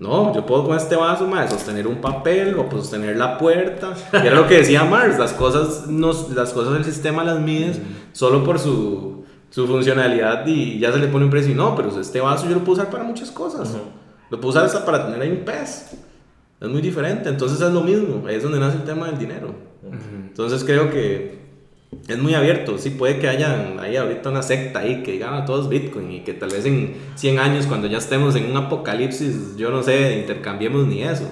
No, yo puedo con este vaso, madre, sostener un papel o pues, sostener la puerta. Y era lo que decía Mars, las cosas, nos, las cosas del sistema las mides solo por su, su, funcionalidad y ya se le pone un precio. No, pero este vaso yo lo puedo usar para muchas cosas. Lo puedo usar hasta para tener ahí un pez. Es muy diferente, entonces es lo mismo, ahí es donde nace el tema del dinero. Entonces creo que es muy abierto, sí puede que haya ahí ahorita una secta ahí que digan a todos Bitcoin y que tal vez en 100 años cuando ya estemos en un apocalipsis, yo no sé, intercambiemos ni eso.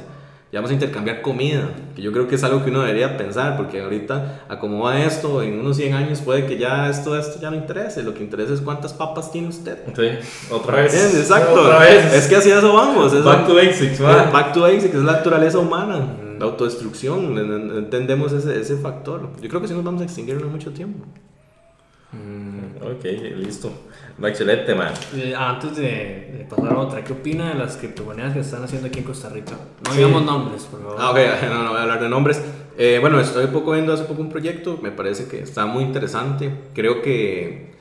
Ya vamos a intercambiar comida, que yo creo que es algo que uno debería pensar, porque ahorita, a cómo va esto, en unos 100 años puede que ya esto, esto ya no interese, lo que interesa es cuántas papas tiene usted. Sí, otra vez. Exacto. Otra vez. Es que así eso vamos. back to basics, Back to basics, es la naturaleza humana la autodestrucción, entendemos ese, ese factor. Yo creo que sí nos vamos a extinguir en mucho tiempo. Mm, ok, listo. Excelente, man. Eh, antes de, pasar a otra, ¿qué opina de las criptomonedas que están haciendo aquí en Costa Rica? No digamos nombres, por favor. Ah, ok, no, no voy a hablar de nombres. Eh, bueno, estoy poco viendo hace poco un proyecto, me parece que está muy interesante. Creo que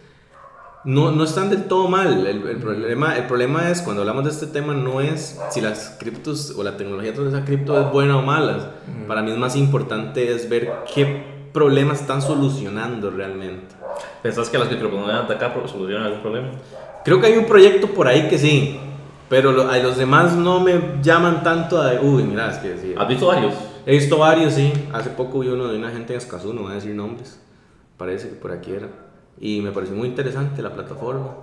no, no están del todo mal. El, el, problema, el problema es, cuando hablamos de este tema, no es si las criptos o la tecnología de esa cripto es buena o mala. Para mí es más importante es ver qué problemas están solucionando realmente. ¿Pensás que las criptomonedas de acá solucionan algún problema? Creo que hay un proyecto por ahí que sí, pero a los demás no me llaman tanto a... Uy, mira, es que sí. ¿Has visto varios? He visto varios, sí. Hace poco vi uno de una gente en Escazú, no voy a decir nombres. Parece que por aquí era. Y me pareció muy interesante la plataforma.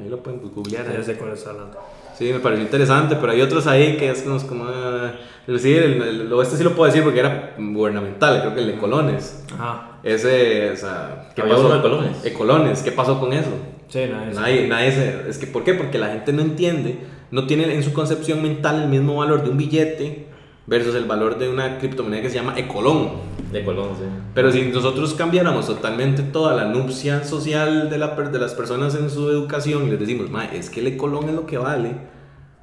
Ahí, lo pueden googlear. Ya sé cuál está hablando. Sí, me pareció interesante, pero hay otros ahí que es como... Ah, sí, el, este sí lo puedo decir porque era gubernamental, creo que el de Colones. Ajá. Ese, o sea... ¿Qué pasó? de Colones? De Colones, ¿qué pasó con eso? Sí, nadie, nadie, nadie se, Es que, ¿por qué? Porque la gente no entiende, no tiene en su concepción mental el mismo valor de un billete versus el valor de una criptomoneda que se llama Ecolón. Ecolón, sí. Pero si nosotros cambiáramos totalmente toda la nupcia social de, la, de las personas en su educación y les decimos, es que el Ecolón es lo que vale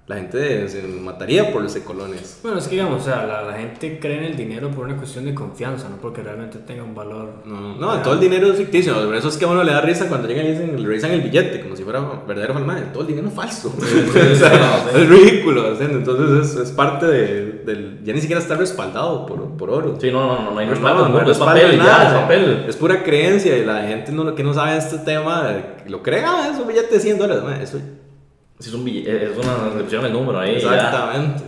la gente se mataría por los colones. Bueno, es que digamos, o sea, la, gente cree en el dinero por una cuestión de confianza, no porque realmente tenga un valor. No, no, todo el dinero es ficticio. Por eso es que a uno le da risa cuando llegan y dicen, le revisan el billete, como si fuera verdadero falso. Todo el dinero es falso. es ridículo. Entonces es, es parte de, del. Ya ni siquiera está respaldado por, por oro. Sí, no, no, no, hay respaldo. No, es papel, nada, es papel. Es pura creencia y la gente no, que no sabe este tema lo cree, ah, es un billete de 100 dólares. Eso es, un es una descripción del número ahí. Exactamente.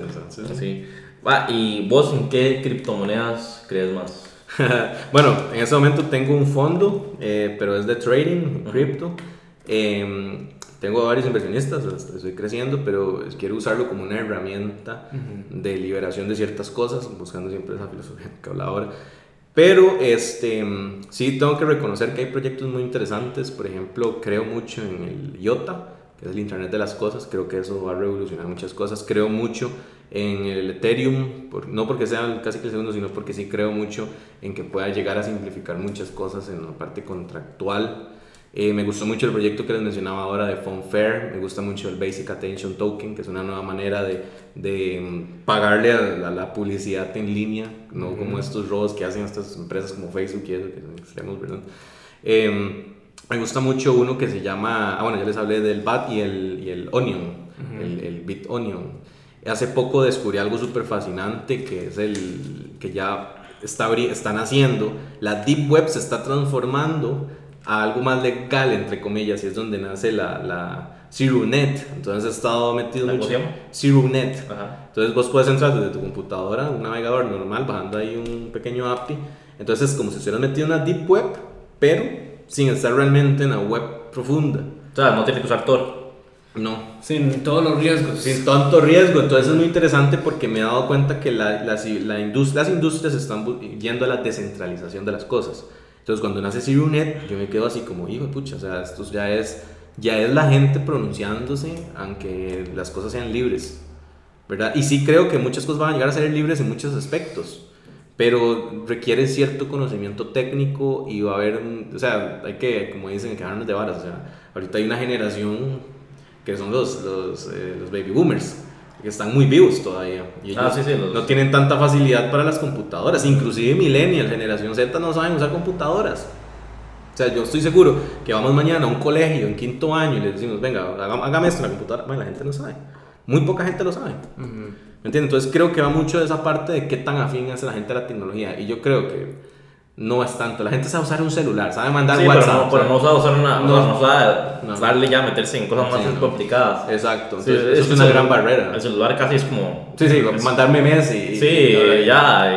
Sí. ¿Y vos en qué criptomonedas crees más? bueno, en este momento tengo un fondo, eh, pero es de trading, cripto. Em, tengo varios inversionistas, estoy creciendo, pero quiero usarlo como una herramienta de liberación de ciertas cosas, buscando siempre esa filosofía que habla ahora. Pero este, sí tengo que reconocer que hay proyectos muy interesantes. Por ejemplo, creo mucho en el IOTA que es el Internet de las Cosas. Creo que eso va a revolucionar muchas cosas. Creo mucho en el Ethereum, no porque sea casi que el segundo, sino porque sí creo mucho en que pueda llegar a simplificar muchas cosas en la parte contractual. Eh, me gustó mucho el proyecto que les mencionaba ahora de Funfair, me gusta mucho el Basic Attention Token, que es una nueva manera de, de mm, pagarle a, la publicidad en línea, no como estos robos que hacen estas empresas como Facebook y eso, que son extremos, ¿verdad? Em, me gusta mucho uno que se llama, ah bueno, ya les hablé del BAT y el, y el Onion, el, el Bit Onion. Hace poco descubrí algo súper fascinante que es el que ya está, están haciendo. La Deep Web se está transformando a algo más legal, entre comillas, y es donde nace la, la ZeroNet. Entonces he estado metido mucho. ZeroNet. Entonces vos puedes entrar desde tu computadora, un navegador normal, bajando ahí un pequeño API. Entonces es como si estuvieras metido en una Deep Web, pero sin estar realmente en la web profunda. O sea, no tiene que usar Tor. No. Sin todos los riesgos. Sin tanto riesgo. Entonces es muy interesante porque me he dado cuenta que la, la, la industria, las industrias están yendo a la descentralización de las cosas. Entonces cuando nace ZeroNet, yo me quedo así como, hijo de pucha, o sea, esto ya es, ya es la gente pronunciándose aunque las cosas sean libres, ¿verdad? Y sí creo que muchas cosas van a llegar a ser libres en muchos aspectos, pero requiere cierto conocimiento técnico y va a haber, o sea, hay que, como dicen, quedarnos de varas, o sea, ahorita hay una generación que son los, los, eh, los baby boomers, que están muy vivos todavía. Y ah, ellos no tienen tanta facilidad para las computadoras. Inclusive millennial, generación Z, no saben usar computadoras. O sea, yo estoy seguro que vamos mañana a un colegio en quinto año y les decimos, venga, hágame esto en la computadora. Bueno, la gente no sabe. Muy poca gente lo sabe. ¿Me entiendes? Entonces creo que va mucho de esa parte de qué tan afín es la gente a la tecnología. Y yo creo que no es tanto. La gente sabe usar un celular, sabe mandar WhatsApp. Pero no, sabe usar una. No, no sabe darle ya, meterse en cosas más complicadas. Exacto. eso es, una gran barrera. El celular casi es como. Sí, sí, mandar memes y. Sí, ya.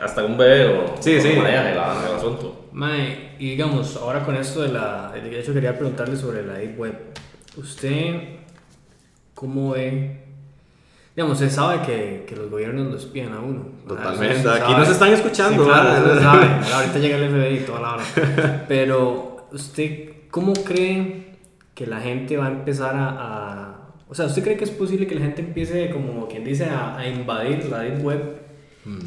hasta un bebé o. Sí, sí. el, asunto. Mae, y digamos, ahora con esto de la. De hecho, quería preguntarle sobre la Deep Web. ¿Usted cómo ve digamos, se sabe que, que, los gobiernos lo espían a uno. Totalmente, aquí nos están escuchando. Sí, claro, sabe. Ahorita llega el FBI y toda la hora. Pero, ¿usted cómo cree que la gente va a empezar a, a, O sea, ¿usted cree que es posible que la gente empiece, como quien dice, a, a invadir la Deep Web? Hmm.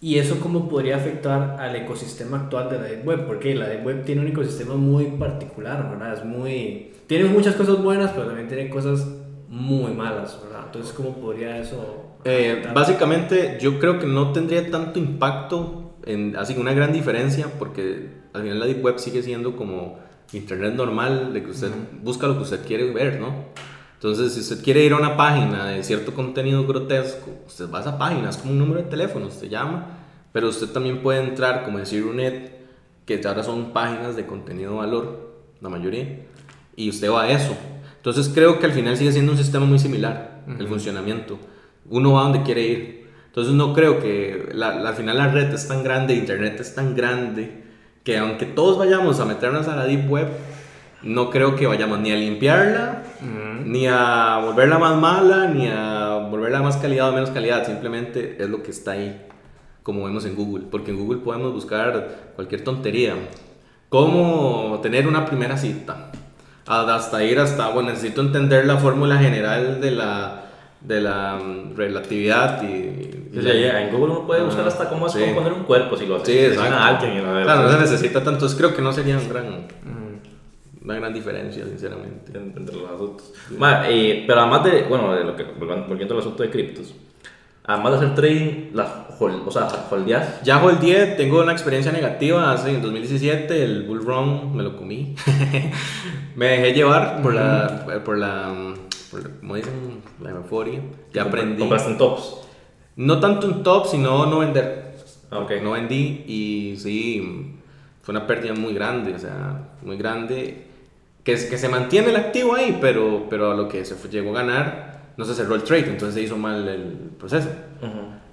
¿Y eso cómo podría afectar al ecosistema actual de la Deep Web? Porque la Deep Web tiene un ecosistema muy particular, ¿verdad? Es muy... Tiene muchas cosas buenas, pero también tiene cosas muy malas, ¿verdad? Entonces, ¿cómo podría eso? Eh, básicamente, yo creo que no tendría tanto impacto, en, así una gran diferencia, porque al final la Deep Web sigue siendo como Internet normal, de que usted busca lo que usted quiere ver, ¿no? Entonces, si usted quiere ir a una página de cierto contenido grotesco, usted va a esa página, es como un número de teléfono, usted llama, pero usted también puede entrar, como decir UNET, que ahora son páginas de contenido de valor, la mayoría, y usted va a eso. Entonces creo que al final sigue siendo un sistema muy similar, el funcionamiento. Uno va donde quiere ir. Entonces no creo que al final la red es tan grande, Internet es tan grande, que aunque todos vayamos a meternos a la Deep Web, no creo que vayamos ni a limpiarla, ni a volverla más mala, ni a volverla más calidad o menos calidad. Simplemente es lo que está ahí, como vemos en Google. Porque en Google podemos buscar cualquier tontería. ¿Cómo tener una primera cita? Hasta ir hasta, bueno, necesito entender la fórmula general de la, de la mm, relatividad y... en Google uno puede buscar hasta cómo es poner un cuerpo si lo hace. Sí, exacto. alguien claro, no se necesita tanto, entonces creo que no sería un gran, una gran diferencia, sinceramente. Entre los asuntos. pero además de, bueno, de lo que, volviendo al asunto de criptos, Además de hacer trading, la o sea, holdeas. Ya holdeé, tengo una experiencia negativa. Hace en 2017 el bull run me lo comí. me dejé llevar por la, por la, por, como dicen, la euforia. Ya aprendí. ¿Compraste en tops? No tanto en tops, sino no vender. Ah, okay. No vendí y sí, fue una pérdida muy grande, o sea, muy grande. Que, que se mantiene el activo ahí, pero, pero a lo que se llegó a ganar no se cerró el trade, entonces se hizo mal el proceso.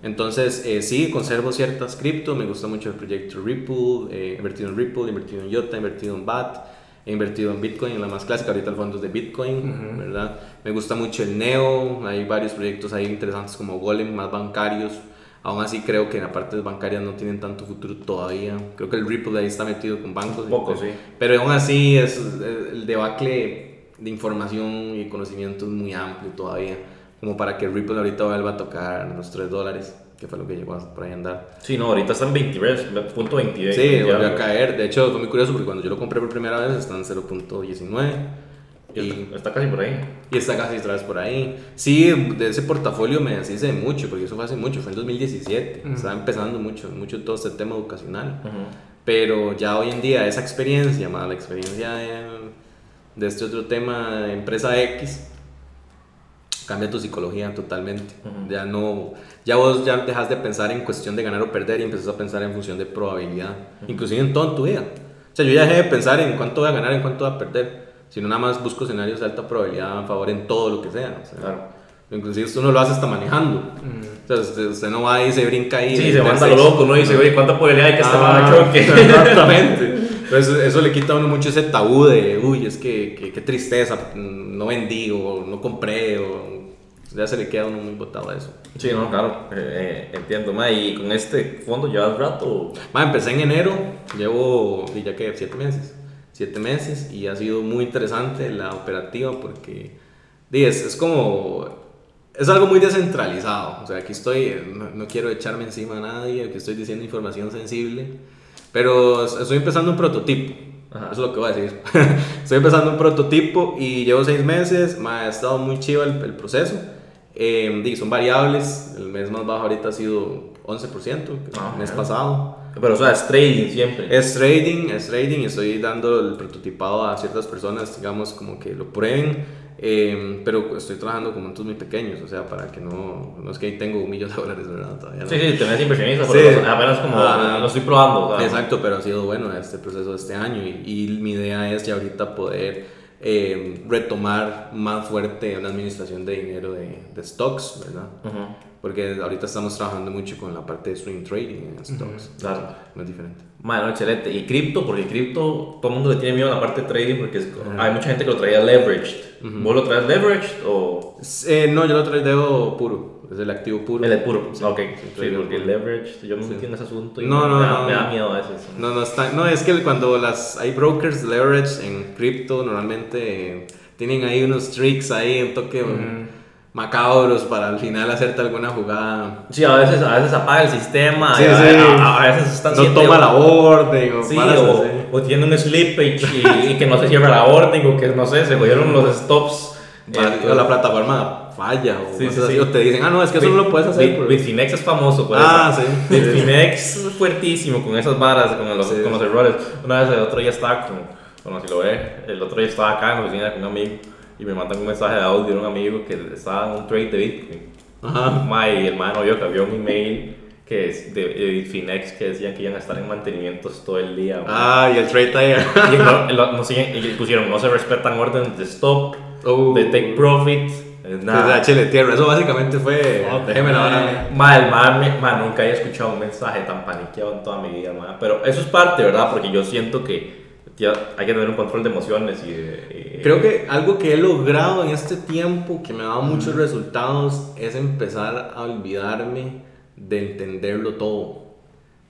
Entonces, eh, sí, conservo ciertas cripto, me gusta mucho el proyecto Ripple, eh, he invertido en Ripple, he invertido en IOTA, he invertido en BAT, he invertido en Bitcoin, en la más clásica, ahorita el fondo es de Bitcoin, ¿verdad? Me gusta mucho el Neo, hay varios proyectos ahí interesantes como Golem, más bancarios. Aún así creo que en la parte bancarias no tienen tanto futuro todavía. Creo que el Ripple ahí está metido con bancos. Poco, sí. Pero aún así es el debacle de información y conocimiento es muy amplio todavía, como para que Ripple ahorita vuelva a tocar los 3 dólares. que fue lo que llegó a por ahí a andar. Sí, no, ahorita está en 23, punto 22. Sí, volvió a caer. De hecho, fue muy curioso porque cuando yo lo compré por primera vez está en 0.19. Y Y, está, está casi por ahí. y está casi otra vez por ahí. Sí, de ese portafolio me deshice de mucho, porque eso fue hace mucho, fue en 2017. Estaba empezando mucho, mucho todo este tema educacional. Ujú. Pero ya hoy en día esa experiencia, más la experiencia de, de este otro tema de empresa X, cambia tu psicología totalmente. Ujú. Ya no, ya vos ya dejas de pensar en cuestión de ganar o perder y empiezas a pensar en función de probabilidad, inclusive en todo en tu vida. O sea, yo ya dejé de pensar en cuánto voy a ganar, en cuánto voy a perder, sino nada más busco escenarios de alta probabilidad a favor en todo lo que sea. o sea, Claro. Inclusive uno lo hace hasta manejando. O sea, usted, usted no va y se brinca ahí. Sí, se manda lo loco, ¿no? Dice, oye, ¿cuánta probabilidad hay que este Ah, choque? Exactamente. Entonces eso le quita a uno mucho ese tabú de, uy, es que, que- qué tristeza, no vendí o no compré o ya se le queda a uno muy botado a eso. Sí, no, claro, eh, eh, entiendo, ma, y con este fondo llevas rato. Ma, empecé en enero, llevo y ya que siete meses, siete meses y ha sido muy interesante la operativa porque es, es como, es algo muy descentralizado, o sea, aquí estoy, no, no quiero echarme encima a nadie, aquí estoy diciendo información sensible, pero estoy empezando un prototipo. Ajá. Eso es lo que voy a decir. estoy empezando un prototipo y llevo seis meses. ma, ha estado muy chido el, el proceso. Eh, son variables. El mes más bajo ahorita ha sido 11%, Ah, el mes bueno. pasado. Pero, o sea, es trading siempre. Es trading, es trading. Estoy dando el prototipado a ciertas personas, digamos, como que lo prueben. Eh, pero estoy trabajando con montos muy pequeños, o sea, para que no. No es que ahí tengo un millón de dólares, ¿verdad? Todavía no. Sí, sí, tenés inversionista, Sí. pero apenas como Ah. lo estoy probando. o sea, Exacto, pero ha sido bueno este proceso de este año y, y mi idea es ya ahorita poder eh, retomar más fuerte una administración de dinero de, de stocks, ¿verdad? ujú, Porque ahorita estamos trabajando mucho con la parte de swing trading en stocks. Claro. No es diferente. Bueno, excelente. Y cripto, porque cripto, todo el mundo le tiene miedo a la parte de trading porque es- hay mucha gente que lo traía leveraged. ¿Vos lo traes leveraged o Eh, no, yo lo traigo puro, es el activo puro. el de puro? Sí, ok, sí, sí, porque el puro. leveraged, yo no entiendo ese asunto y No, me, no, da, no. me da miedo a veces. No, no, está, no, es que cuando las, hay brokers leverage en cripto, normalmente eh, tienen ahí unos tricks ahí, un toque macabros para al final hacerte alguna jugada. Sí, a veces, a veces apaga el sistema, Sí, y a, sí. a- a veces están No siete- toma la orden o Sí, o, o tiene un slippage y, y que no se cierra la orden o que no sé, se jodieron los stops. O la plataforma falla o, Sí, sí, así, sí. o te dicen, ah, no, es que eso no lo puedes hacer. Por- Bitfinex es famoso por Ah, eso. sí. Bitfinex es fuertísimo con esas varas, con los, con los errores. Una vez el otro día estaba con, bueno, si lo ve, el otro día estaba acá en la oficina con un amigo y me mandan un mensaje de audio de un amigo que estaba en un trade de Bitcoin. Ajá. Y el man vio que había un email que es de, de Bitfinex que decían que iban a estar en mantenimientos todo el día. ma. Ah, y el trade tire. Y, no, lo- no y pusieron, no se respetan órdenes de stop, Uh. de take profit, eh, nada. Desde Chile Tierra. Eso básicamente fue. déjeme la hora. Ma, el man, me- ma, nunca había escuchado un mensaje tan paniqueado en toda mi vida, ma. Pero eso es parte, ¿verdad? Porque yo siento que hay que tener un control de emociones y de... Creo que algo que he logrado en este tiempo que me ha dado muchos resultados es empezar a olvidarme de entenderlo todo.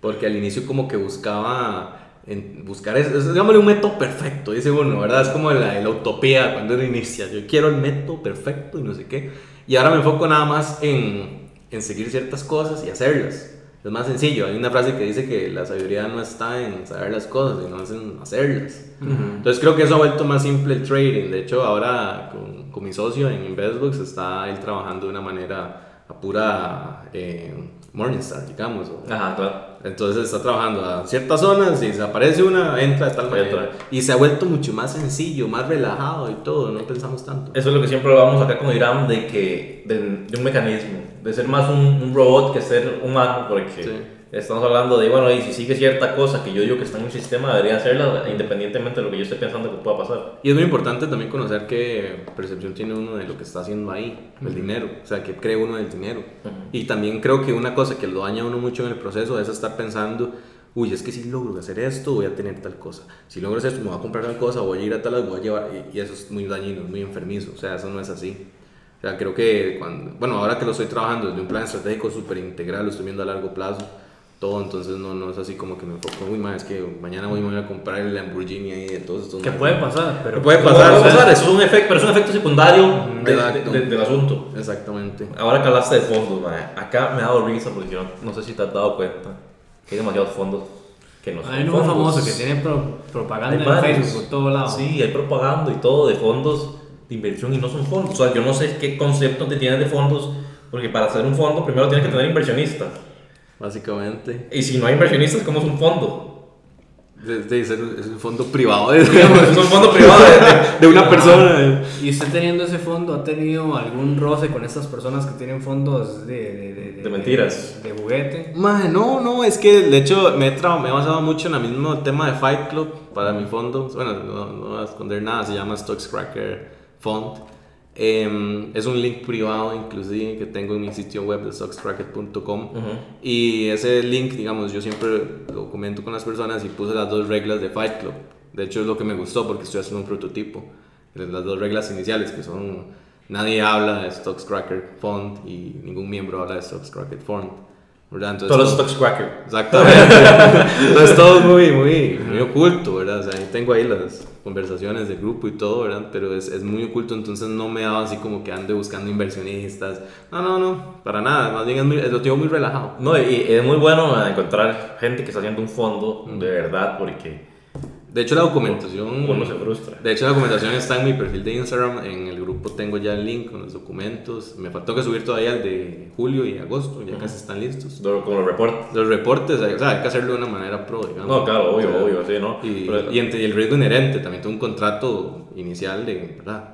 Porque al inicio como que buscaba en buscar es, es, un método perfecto, dice uno, ¿verdad? Es como la, la utopía cuando uno inicia, yo quiero el método perfecto y no sé qué. Y ahora me enfoco nada más en, en seguir ciertas cosas y hacerlas. Es más sencillo, hay una frase que dice que la sabiduría no está en saber las cosas, sino en hacerlas. Entonces creo que eso ha vuelto más simple el trading. De hecho, ahora con, con mi socio en Investbox está él trabajando de una manera a pura eh, Morningstar, digamos. o- Ajá, claro. Entonces está trabajando a ciertas zonas y se aparece una, entra de tal manera. Y se ha vuelto mucho más sencillo, más relajado y todo, no pensamos tanto. Eso es lo que siempre hablamos acá con Irán, de que de, de un mecanismo, de ser más un, un robot que ser humano, porque Sí. Estamos hablando de, bueno, y si sigue cierta cosa que yo digo que está en un sistema, debería hacerla independientemente de lo que yo esté pensando que pueda pasar. Y es muy importante también conocer qué percepción tiene uno de lo que está haciendo ahí, el dinero, o sea, qué cree uno del dinero. Y también creo que una cosa que lo daña uno mucho en el proceso es estar pensando, uy, es que si logro hacer esto, voy a tener tal cosa. Si logro hacer esto, me voy a comprar tal cosa, voy a ir a tal, voy a llevar, y, y eso es muy dañino, es muy enfermizo, o sea, eso no es así. O sea, creo que cuando, bueno, ahora que lo estoy trabajando desde un plan estratégico súper integral, lo estoy viendo a largo plazo, todo, entonces no, no es así como que me enfoco, uy, ma, es que mañana voy, me voy a comprar el Lamborghini ahí, entonces... Que puede pasar, pero... Puede Puede pasar, pasar, sea, eso es un efecto, pero es un efecto secundario de- de- de- del asunto. Exactamente. Ahora que hablaste de fondos, mae, acá me ha dado risa porque yo no, sé si te has dado cuenta que hay demasiados fondos que no son Hay uno famoso que tiene pro- propaganda Hay en. Facebook por todos lados. Sí, hay propaganda y todo de fondos de inversión y no son fondos. O sea, yo no sé qué concepto te tienes de fondos, porque para hacer un fondo primero tienes que tener inversionistas. Básicamente. Y si no hay inversionistas, ¿cómo es un fondo? De, de ser, es un fondo privado, digamos, Es un fondo privado de- de- una persona. ¿Y usted teniendo ese fondo ha tenido algún roce con estas personas que tienen fondos de... De, de, De mentiras. De, juguete. Maje, no, no, es que de hecho me he, me he basado mucho en el mismo tema de Fight Club para mi fondo. Bueno, no, no voy a esconder nada, se llama Stocks Cracker Fund. Em, es un link privado inclusive que tengo en mi sitio web de stockscracker.com Ujú. y ese link, digamos, yo siempre lo comento con las personas y puse las dos reglas de Fight Club. De hecho es lo que me gustó porque estoy haciendo un prototipo. Las dos reglas iniciales que son nadie habla de Stocks Cracker Fund y ningún miembro habla de Stocks Cracker Fund. ¿Verdad? Entonces, Todos los todo- stocks cracker. Exactamente. Entonces todo es muy, muy, muy oculto, ¿verdad? O sea, ahí tengo ahí las conversaciones del grupo y todo, ¿verdad? Pero es, es muy oculto, entonces no me da así como que ande buscando inversionistas. No, no, no, para nada. Más bien es muy, lo tengo muy relajado. No, y es muy bueno encontrar gente que está haciendo un fondo de verdad porque De hecho, la documentación. uno se frustra. De hecho, la documentación está en mi perfil de Instagram. En el grupo tengo ya el link con los documentos. Me faltó que subir todavía el de julio y agosto, ya casi están listos. Como los reportes. Los reportes, o sea, hay que hacerlo de una manera pro, digamos. No, claro, obvio, O sea, obvio, sí, ¿no? Y, Pero- y, el riesgo inherente, también tengo un contrato inicial de, ¿verdad?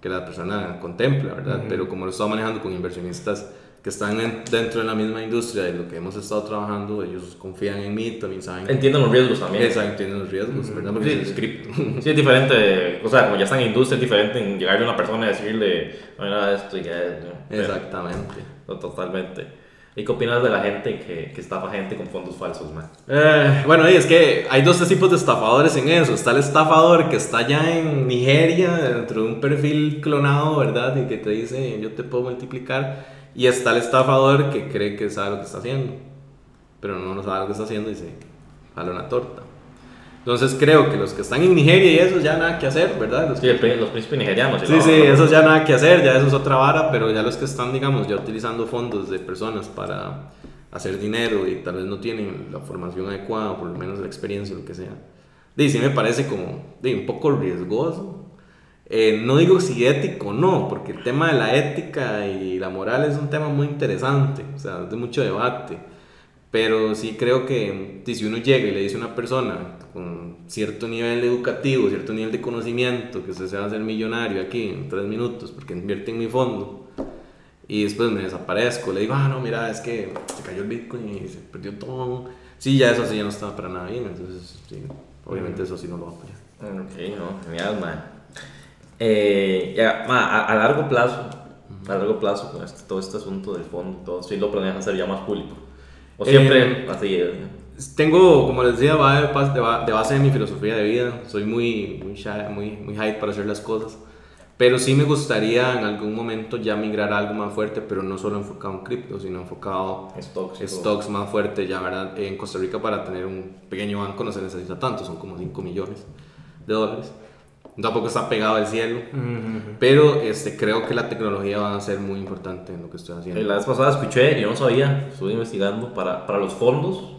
Que la persona contempla, ¿verdad? Pero como lo estaba manejando con inversionistas que están en- dentro de la misma industria de lo que hemos estado trabajando, ellos confían en mí, también saben Entienden los riesgos también. Exacto, tienen los riesgos, ¿verdad? Porque Sí. es script. Sí, es diferente, o sea, como ya están en industria, es diferente en llegarle a una persona y decirle, mira esto y que es. Exactamente. No, totalmente. ¿Y qué opinas de la gente que, que estafa gente con fondos falsos, man? Eh, bueno, y es que hay dos tipos de estafadores en eso. Está el estafador que está ya en Nigeria, dentro de un perfil clonado, ¿verdad? Y que te dice, yo te puedo multiplicar. Y está el estafador que cree que sabe lo que está haciendo, pero no sabe lo que está haciendo y se jala una torta. Entonces creo que los que están en Nigeria y eso ya nada que hacer, ¿verdad? Los Sí, los príncipes nigerianos. Sí, sí, eso ya nada que hacer, ya eso es otra vara, pero ya los que están, digamos, ya utilizando fondos de personas para hacer dinero y tal vez no tienen la formación adecuada, o por lo menos la experiencia, lo que sea. Y sí me parece como di, un poco riesgoso. Eh, no digo si ético no, porque el tema de la ética y la moral es un tema muy interesante, o sea, es de mucho debate. Pero sí creo que si uno llega y le dice a una persona con cierto nivel educativo, cierto nivel de conocimiento, que usted se va a hacer millonario aquí en tres minutos porque invierte en mi fondo, y después me desaparezco, le digo, ah, no, mira, es que se cayó el Bitcoin y se perdió todo. Sí, ya eso sí ya no estaba para nada bien, entonces sí, obviamente eso sí no lo va a apoyar. Ok, no, genial, man. Eh, ya, a, a largo plazo, a largo plazo, con este- todo este asunto del fondo, todo, sí lo planeas hacer ya más público. O siempre Eh, así. eh, Tengo, como les decía, va de, base de mi filosofía de vida. Soy muy, muy, shy, muy, muy hype para hacer las cosas. Pero sí me gustaría en algún momento ya migrar a algo más fuerte, pero no solo enfocado en cripto, sino enfocado Stocks. stocks más fuerte. Ya, ¿verdad? En Costa Rica para tener un pequeño banco no se necesita tanto, son como 5 millones de dólares. Tampoco está pegado al cielo, pero este, creo que la tecnología va a ser muy importante en lo que estoy haciendo. Eh, La vez pasada escuché, yo no sabía, estuve investigando, para, para los fondos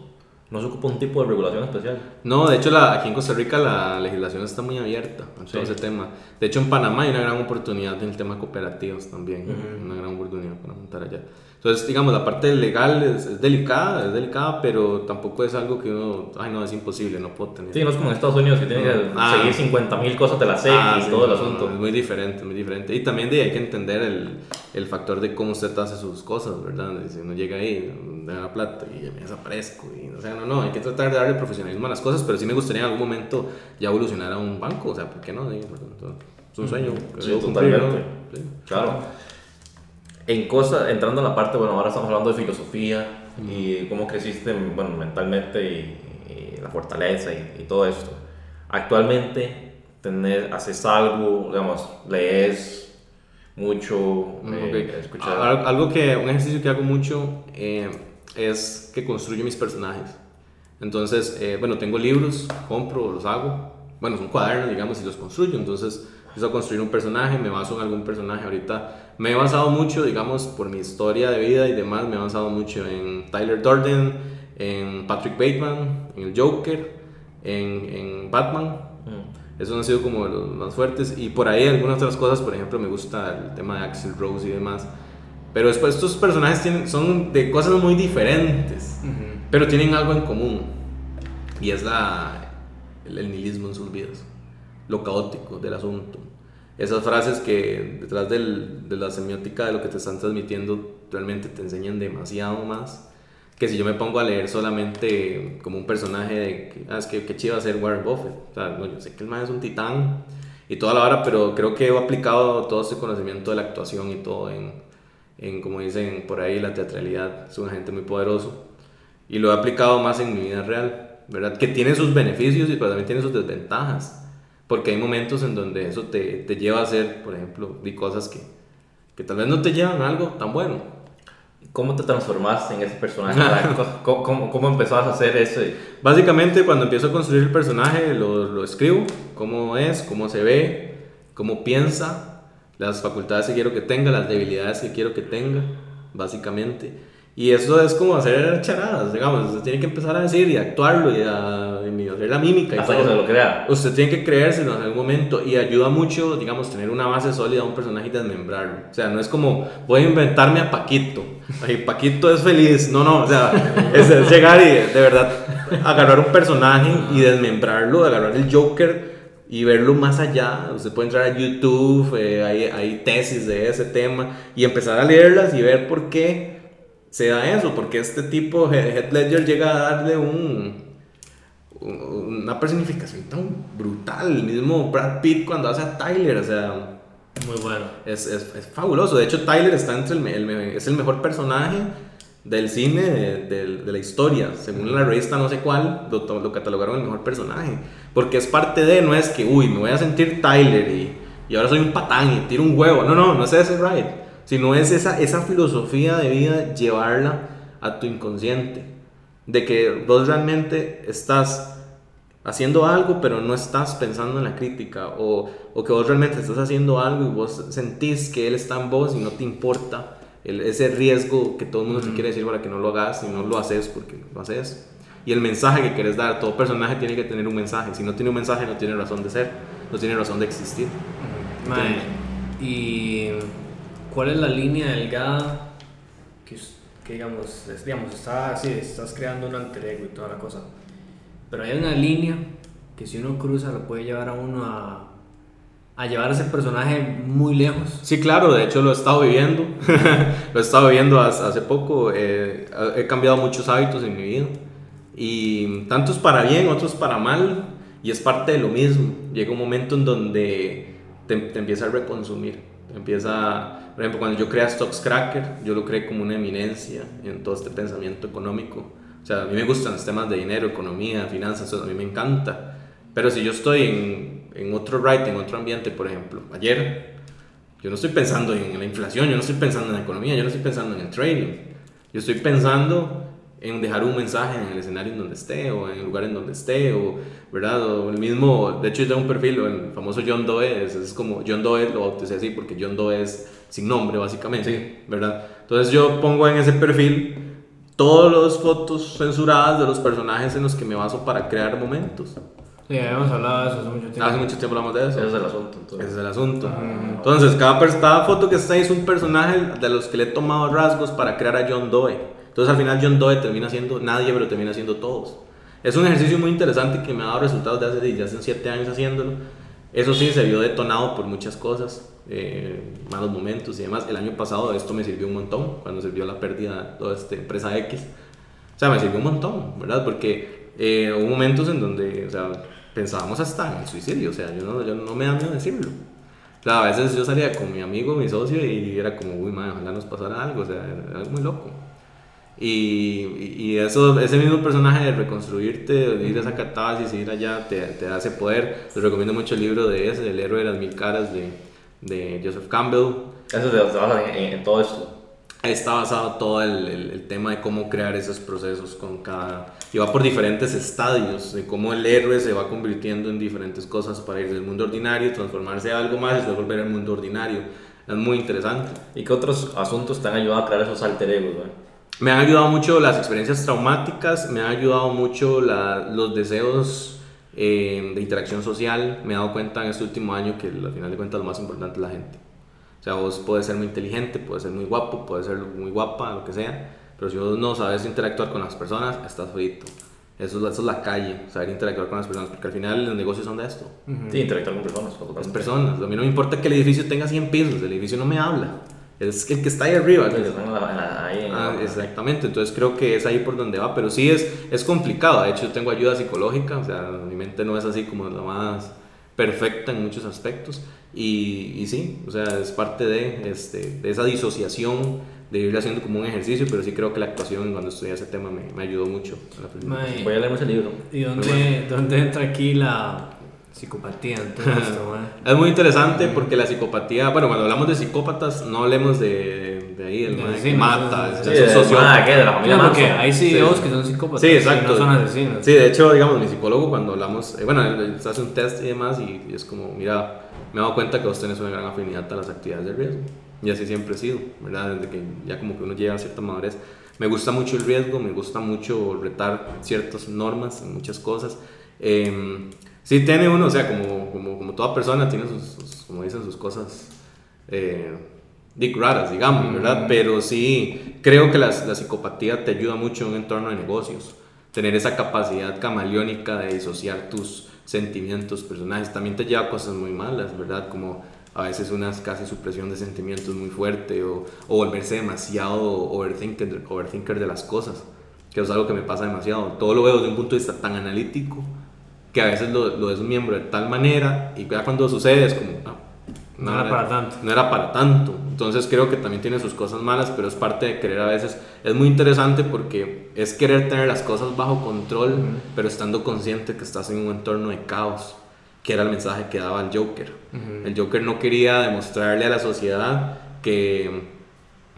no se ocupa un tipo de regulación especial. No, de hecho la, aquí en Costa Rica la legislación está muy abierta a todo Sí. ese tema. De hecho en Panamá hay una gran oportunidad en el tema de cooperativas también, una gran oportunidad para montar allá. Entonces, digamos, la parte legal es, es delicada, es delicada, pero tampoco es algo que uno, ay no, es imposible, no puedo tener. Sí, no es como en Estados Unidos que tiene que Ah. seguir 50 mil cosas de la SEC Ah, y sí, todo el asunto. no, es muy diferente, muy diferente. Y también de, hay que entender el, el factor de cómo usted hace sus cosas, ¿verdad? De Si uno llega ahí, da la plata y me desaparezco. Y, o sea, no, no, hay que tratar de darle profesionalismo a las cosas, pero sí me gustaría en algún momento ya evolucionar a un banco, o sea, ¿por qué no? Digo, entonces, Es un sueño. Sí, totalmente. Sí. Claro. En cosas, entrando en la parte, bueno, ahora estamos hablando de filosofía y cómo creciste, bueno, mentalmente y, y la fortaleza y, y todo esto. Actualmente, tener, haces algo, digamos, lees mucho, Mm, eh, ok. escuchas... Al- Algo que, un ejercicio que hago mucho, eh, es que construyo mis personajes. Entonces, eh, bueno, tengo libros, compro, los hago. Bueno, son cuadernos, digamos, y los construyo. Entonces, empiezo a construir un personaje, me baso en algún personaje. Ahorita me he basado mucho, digamos, por mi historia de vida y demás, me he basado mucho en Tyler Durden, en Patrick Bateman, en el Joker, en, en Batman. Mm. Esos han sido como los más fuertes. Y por ahí algunas otras cosas, por ejemplo, me gusta el tema de Axel Rose y demás. Pero después estos personajes tienen, son de cosas muy diferentes, pero tienen algo en común. Y es la, el, el nihilismo en sus vidas, lo caótico del asunto. Esas frases que detrás del, de la semiótica de lo que te están transmitiendo realmente te enseñan demasiado más que si yo me pongo a leer solamente como un personaje de que, ah, es que, que chiva ser Warren Buffett. O sea, no, yo sé que el man es un titán y toda la hora, pero creo que he aplicado todo ese conocimiento de la actuación y todo en, en como dicen por ahí, la teatralidad. Es un agente muy poderoso y lo he aplicado más en mi vida real, ¿verdad? Que tiene sus beneficios y pero también tiene sus desventajas. Porque hay momentos en donde eso te, te lleva a hacer, por ejemplo, de cosas que, que tal vez no te llevan a algo tan bueno. ¿Cómo te transformaste en ese personaje? ¿Cómo, cómo, cómo empezaste a hacer eso? Básicamente cuando empiezo a construir el personaje lo, lo escribo, cómo es, cómo se ve, cómo piensa, las facultades que quiero que tenga, las debilidades que quiero que tenga, básicamente. Y eso es como hacer charadas, digamos, usted tiene que empezar a decir y actuarlo y a, hacer la mímica. Y Hasta todo. que se lo crea. Usted tiene que creérselo en algún momento y ayuda mucho, digamos, tener una base sólida a un personaje y desmembrarlo. O sea, no es como voy a inventarme a Paquito. Ay, Paquito es feliz. No, no, o sea, es, es llegar y de verdad agarrar un personaje y desmembrarlo, agarrar el Joker y verlo más allá. Usted puede entrar a YouTube, eh, hay, hay tesis de ese tema y empezar a leerlas y ver por qué se da eso, porque este tipo, Heath Ledger, llega a darle un- una personificación tan brutal. El mismo Brad Pitt cuando hace a Tyler, o sea, Muy bueno. es, es, es fabuloso. De hecho, Tyler está entre el, es el mejor personaje del cine de, de- de la historia. Según la revista no sé cuál, lo catalogaron el mejor personaje. Porque es parte de, no es que, uy, me voy a sentir Tyler y, y ahora soy un patán y tiro un huevo. No, no, no es ese ride. Sino es esa, esa filosofía de vida, llevarla a tu inconsciente. De que vos realmente estás haciendo algo, pero no estás pensando en la crítica, o, o que vos realmente estás haciendo algo y vos sentís que él está en vos y no te importa el- ese riesgo que todo el mundo te quiere decir para que no lo hagas y no lo haces porque lo haces. Y el mensaje que quieres dar, todo personaje tiene que tener un mensaje. Si no tiene un mensaje, no tiene razón de ser, no tiene razón de existir. Mae, ¿y cuál es la línea delgada que, que digamos, digamos, está así, estás creando un alter ego y toda la cosa? Pero hay una línea que si uno cruza lo puede llevar a uno a, a llevar a ese personaje muy lejos. Sí, claro, de hecho lo he estado viviendo. lo he estado viviendo hace poco. eh, he cambiado muchos hábitos en mi vida. Y tantos para bien, otros para mal. Y es parte de lo mismo. Llega un momento en donde te, te empieza a reconsumir. Empieza, por ejemplo, cuando yo creé Stocks Cracker, yo lo creé como una eminencia en todo este pensamiento económico. O sea, a mí me gustan los temas de dinero, economía, finanzas, eso a mí me encanta. Pero si yo estoy en, en otro ride, en otro ambiente, por ejemplo, ayer yo no estoy pensando en la inflación, yo no estoy pensando en la economía, yo no estoy pensando en el trading. Yo estoy pensando en dejar un mensaje en el escenario en donde esté, o en el lugar en donde esté, o, ¿verdad? O el mismo, de hecho yo tengo un perfil, el famoso John Doe, es, es como John Doe, lo bauticé así porque John Doe es sin nombre, básicamente, Sí. ¿verdad? Entonces yo pongo en ese perfil todas las fotos censuradas de los personajes en los que me baso para crear momentos. Sí, habíamos hablado de eso hace mucho tiempo. Hace mucho tiempo hablamos de eso. Ese es el asunto. Ese Entonces. es el asunto. Entonces, cada, cada foto que está ahí es un personaje de los que le he tomado rasgos para crear a John Doe. Entonces, al final, John Doe termina siendo nadie, pero termina siendo todos. Es un ejercicio muy interesante que me ha dado resultados de hace, ya hace siete años haciéndolo. Eso sí, se vio detonado por muchas cosas, eh, malos momentos y demás. El año pasado esto me sirvió un montón, cuando sirvió la pérdida de toda esta empresa X. O sea, me sirvió un montón, ¿verdad? Porque eh, hubo momentos en donde, o sea, pensábamos hasta en el suicidio, o sea, yo no, yo no me da miedo decirlo. O sea, a veces yo salía con mi amigo, mi socio, y era como, uy, madre, ojalá nos pasara algo, o sea, era muy loco. Y, y eso, ese mismo personaje de reconstruirte, de ir a esa catarsis, ir allá, te, te da ese poder. Les recomiendo mucho el libro de ese, El héroe de las mil caras, de, de Joseph Campbell. Eso se basa en, en- todo esto. está basado todo el, el, el tema de cómo crear esos procesos con cada... Y va por diferentes estadios, de cómo el héroe se va convirtiendo en diferentes cosas para ir del mundo ordinario, transformarse a algo más y después volver al mundo ordinario. Es muy interesante. ¿Y qué otros asuntos te han ayudado a crear esos alter egos, güey? Me han ayudado mucho las experiencias traumáticas, me han ayudado mucho la- los deseos eh, de interacción social. Me he dado cuenta en este último año que al final de cuentas lo más importante es la gente. O sea, vos puedes ser muy inteligente, puedes ser muy guapo, puedes ser muy guapa, lo que sea, pero si vos no sabes interactuar con las personas, estás frito. Eso, es la- eso es la calle, saber interactuar con las personas, porque al final los negocios son de esto. Sí, interactuar con personas. Las personas. A mí no me importa que el edificio tenga 100 pisos, el edificio no me habla. Es el que está ahí arriba. Sí, en la- en la- Ah, exactamente, entonces creo que es ahí por donde va, pero sí es, es complicado, de hecho tengo ayuda psicológica, o sea, mi mente no es así como la más perfecta en muchos aspectos y, y sí, o sea, es parte de, este, de esa disociación, de ir haciendo como un ejercicio, pero sí creo que la actuación cuando estudié ese tema me, me ayudó mucho. a Voy a leerme ese libro. ¿Y dónde, dónde entra aquí la psicopatía en todo esto, mae? Es muy interesante porque la psicopatía, bueno, cuando hablamos de psicópatas, no hablemos de, de ahí, el mae que mata, sí, es, un sociópata. ah, ¿qué? De la familia porque Manson. hay CEOs que son psicópatas Sí, y exacto. no son asesinos. Sí, de hecho, digamos, mi psicólogo cuando hablamos, eh, bueno, él, él hace un test y demás y, y es como, mira, me he dado cuenta que vos tenés una gran afinidad a las actividades de riesgo. Y así siempre he sido, ¿verdad? Desde que ya como que uno llega a cierta madurez. Me gusta mucho el riesgo, me gusta mucho retar ciertas normas en muchas cosas. Eh, sí tiene uno, o sea, como, como, como toda persona tiene sus, sus- como dicen, sus cosas eh, dic raras, digamos, ¿verdad? Pero sí, creo que las- la psicopatía te ayuda mucho en un entorno de negocios. Tener esa capacidad camaleónica de disociar tus sentimientos, personajes, también te lleva a cosas muy malas, ¿verdad? Como a veces una casi supresión de sentimientos muy fuerte o, o volverse demasiado overthinker, overthinker de las cosas, que es algo que me pasa demasiado. Todo lo veo desde un punto de vista tan analítico que a veces lo, lo desmiembro de tal manera y ya cuando sucede es como, no, No era para tanto. no era para tanto. Entonces creo que también tiene sus cosas malas, pero es parte de querer a veces. Es muy interesante porque es querer tener las cosas bajo control, pero estando consciente que estás en un entorno de caos, que era el mensaje que daba el Joker. El Joker no quería demostrarle a la sociedad que,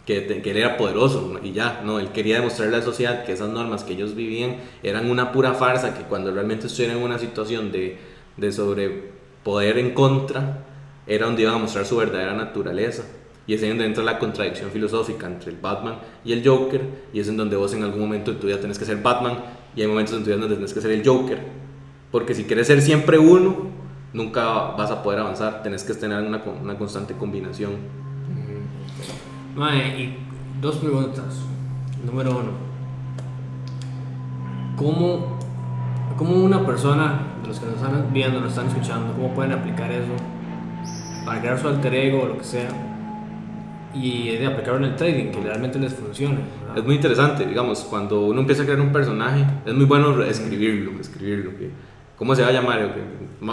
que, que él era poderoso y ya, no, él quería demostrarle a la sociedad que esas normas que ellos vivían eran una pura farsa, que cuando realmente estuvieran en una situación de, de sobrepoder en contra, era donde iban a mostrar su verdadera naturaleza. Y es ahí donde entra la contradicción filosófica entre el Batman y el Joker, y es en donde vos en algún momento de tu vida tenés que ser Batman, y hay momentos en tu vida donde tenés que ser el Joker. Porque si quieres ser siempre uno, nunca vas a poder avanzar, tenés que tener una, una constante combinación. Mae, y dos preguntas. Número uno. ¿Cómo, cómo una persona, de los que nos están viendo, nos están escuchando, cómo pueden aplicar eso para crear su alter ego o lo que sea? Y de aplicarlo en el trading, que realmente les funcione. ¿verdad? Es muy interesante, digamos, cuando uno empieza a crear un personaje, es muy bueno escribirlo, escribirlo. ¿Cómo se va a llamar?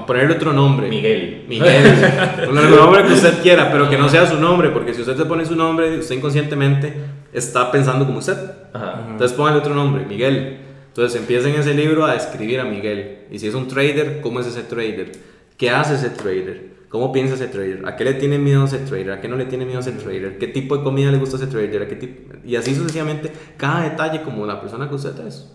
Ponerle otro nombre. Miguel. Miguel. Ponerle el nombre que usted quiera, pero que no sea su nombre, porque si usted se pone su nombre, usted inconscientemente está pensando como usted. Ajá. Entonces póngale otro nombre, Miguel. Entonces empieza en ese libro a escribir a Miguel. Y si es un trader, ¿cómo es ese trader? ¿Qué hace ese trader? ¿Cómo piensa ese trader? ¿A qué le tiene miedo ese trader? ¿A qué no le tiene miedo ese trader? ¿Qué tipo de comida le gusta a ese trader? ¿A qué tipo? Y así sucesivamente, cada detalle como la persona que usted es.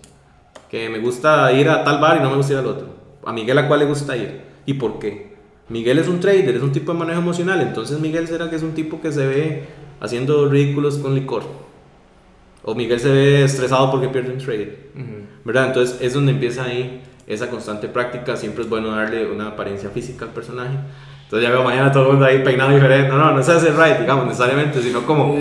Que me gusta ir a tal bar y no me gusta ir al otro. A Miguel a cuál le gusta ir y por qué. Miguel es un trader, es un tipo de manejo emocional. Entonces Miguel será que es un tipo que se ve haciendo ridículos con licor. O Miguel se ve estresado porque pierde un trade. Ujú. ¿Verdad? Entonces es donde empieza ahí esa constante práctica. Siempre es bueno darle una apariencia física al personaje. Entonces ya veo mañana todo el mundo ahí peinado diferente. No, no, no se hace right, digamos, necesariamente, sino como.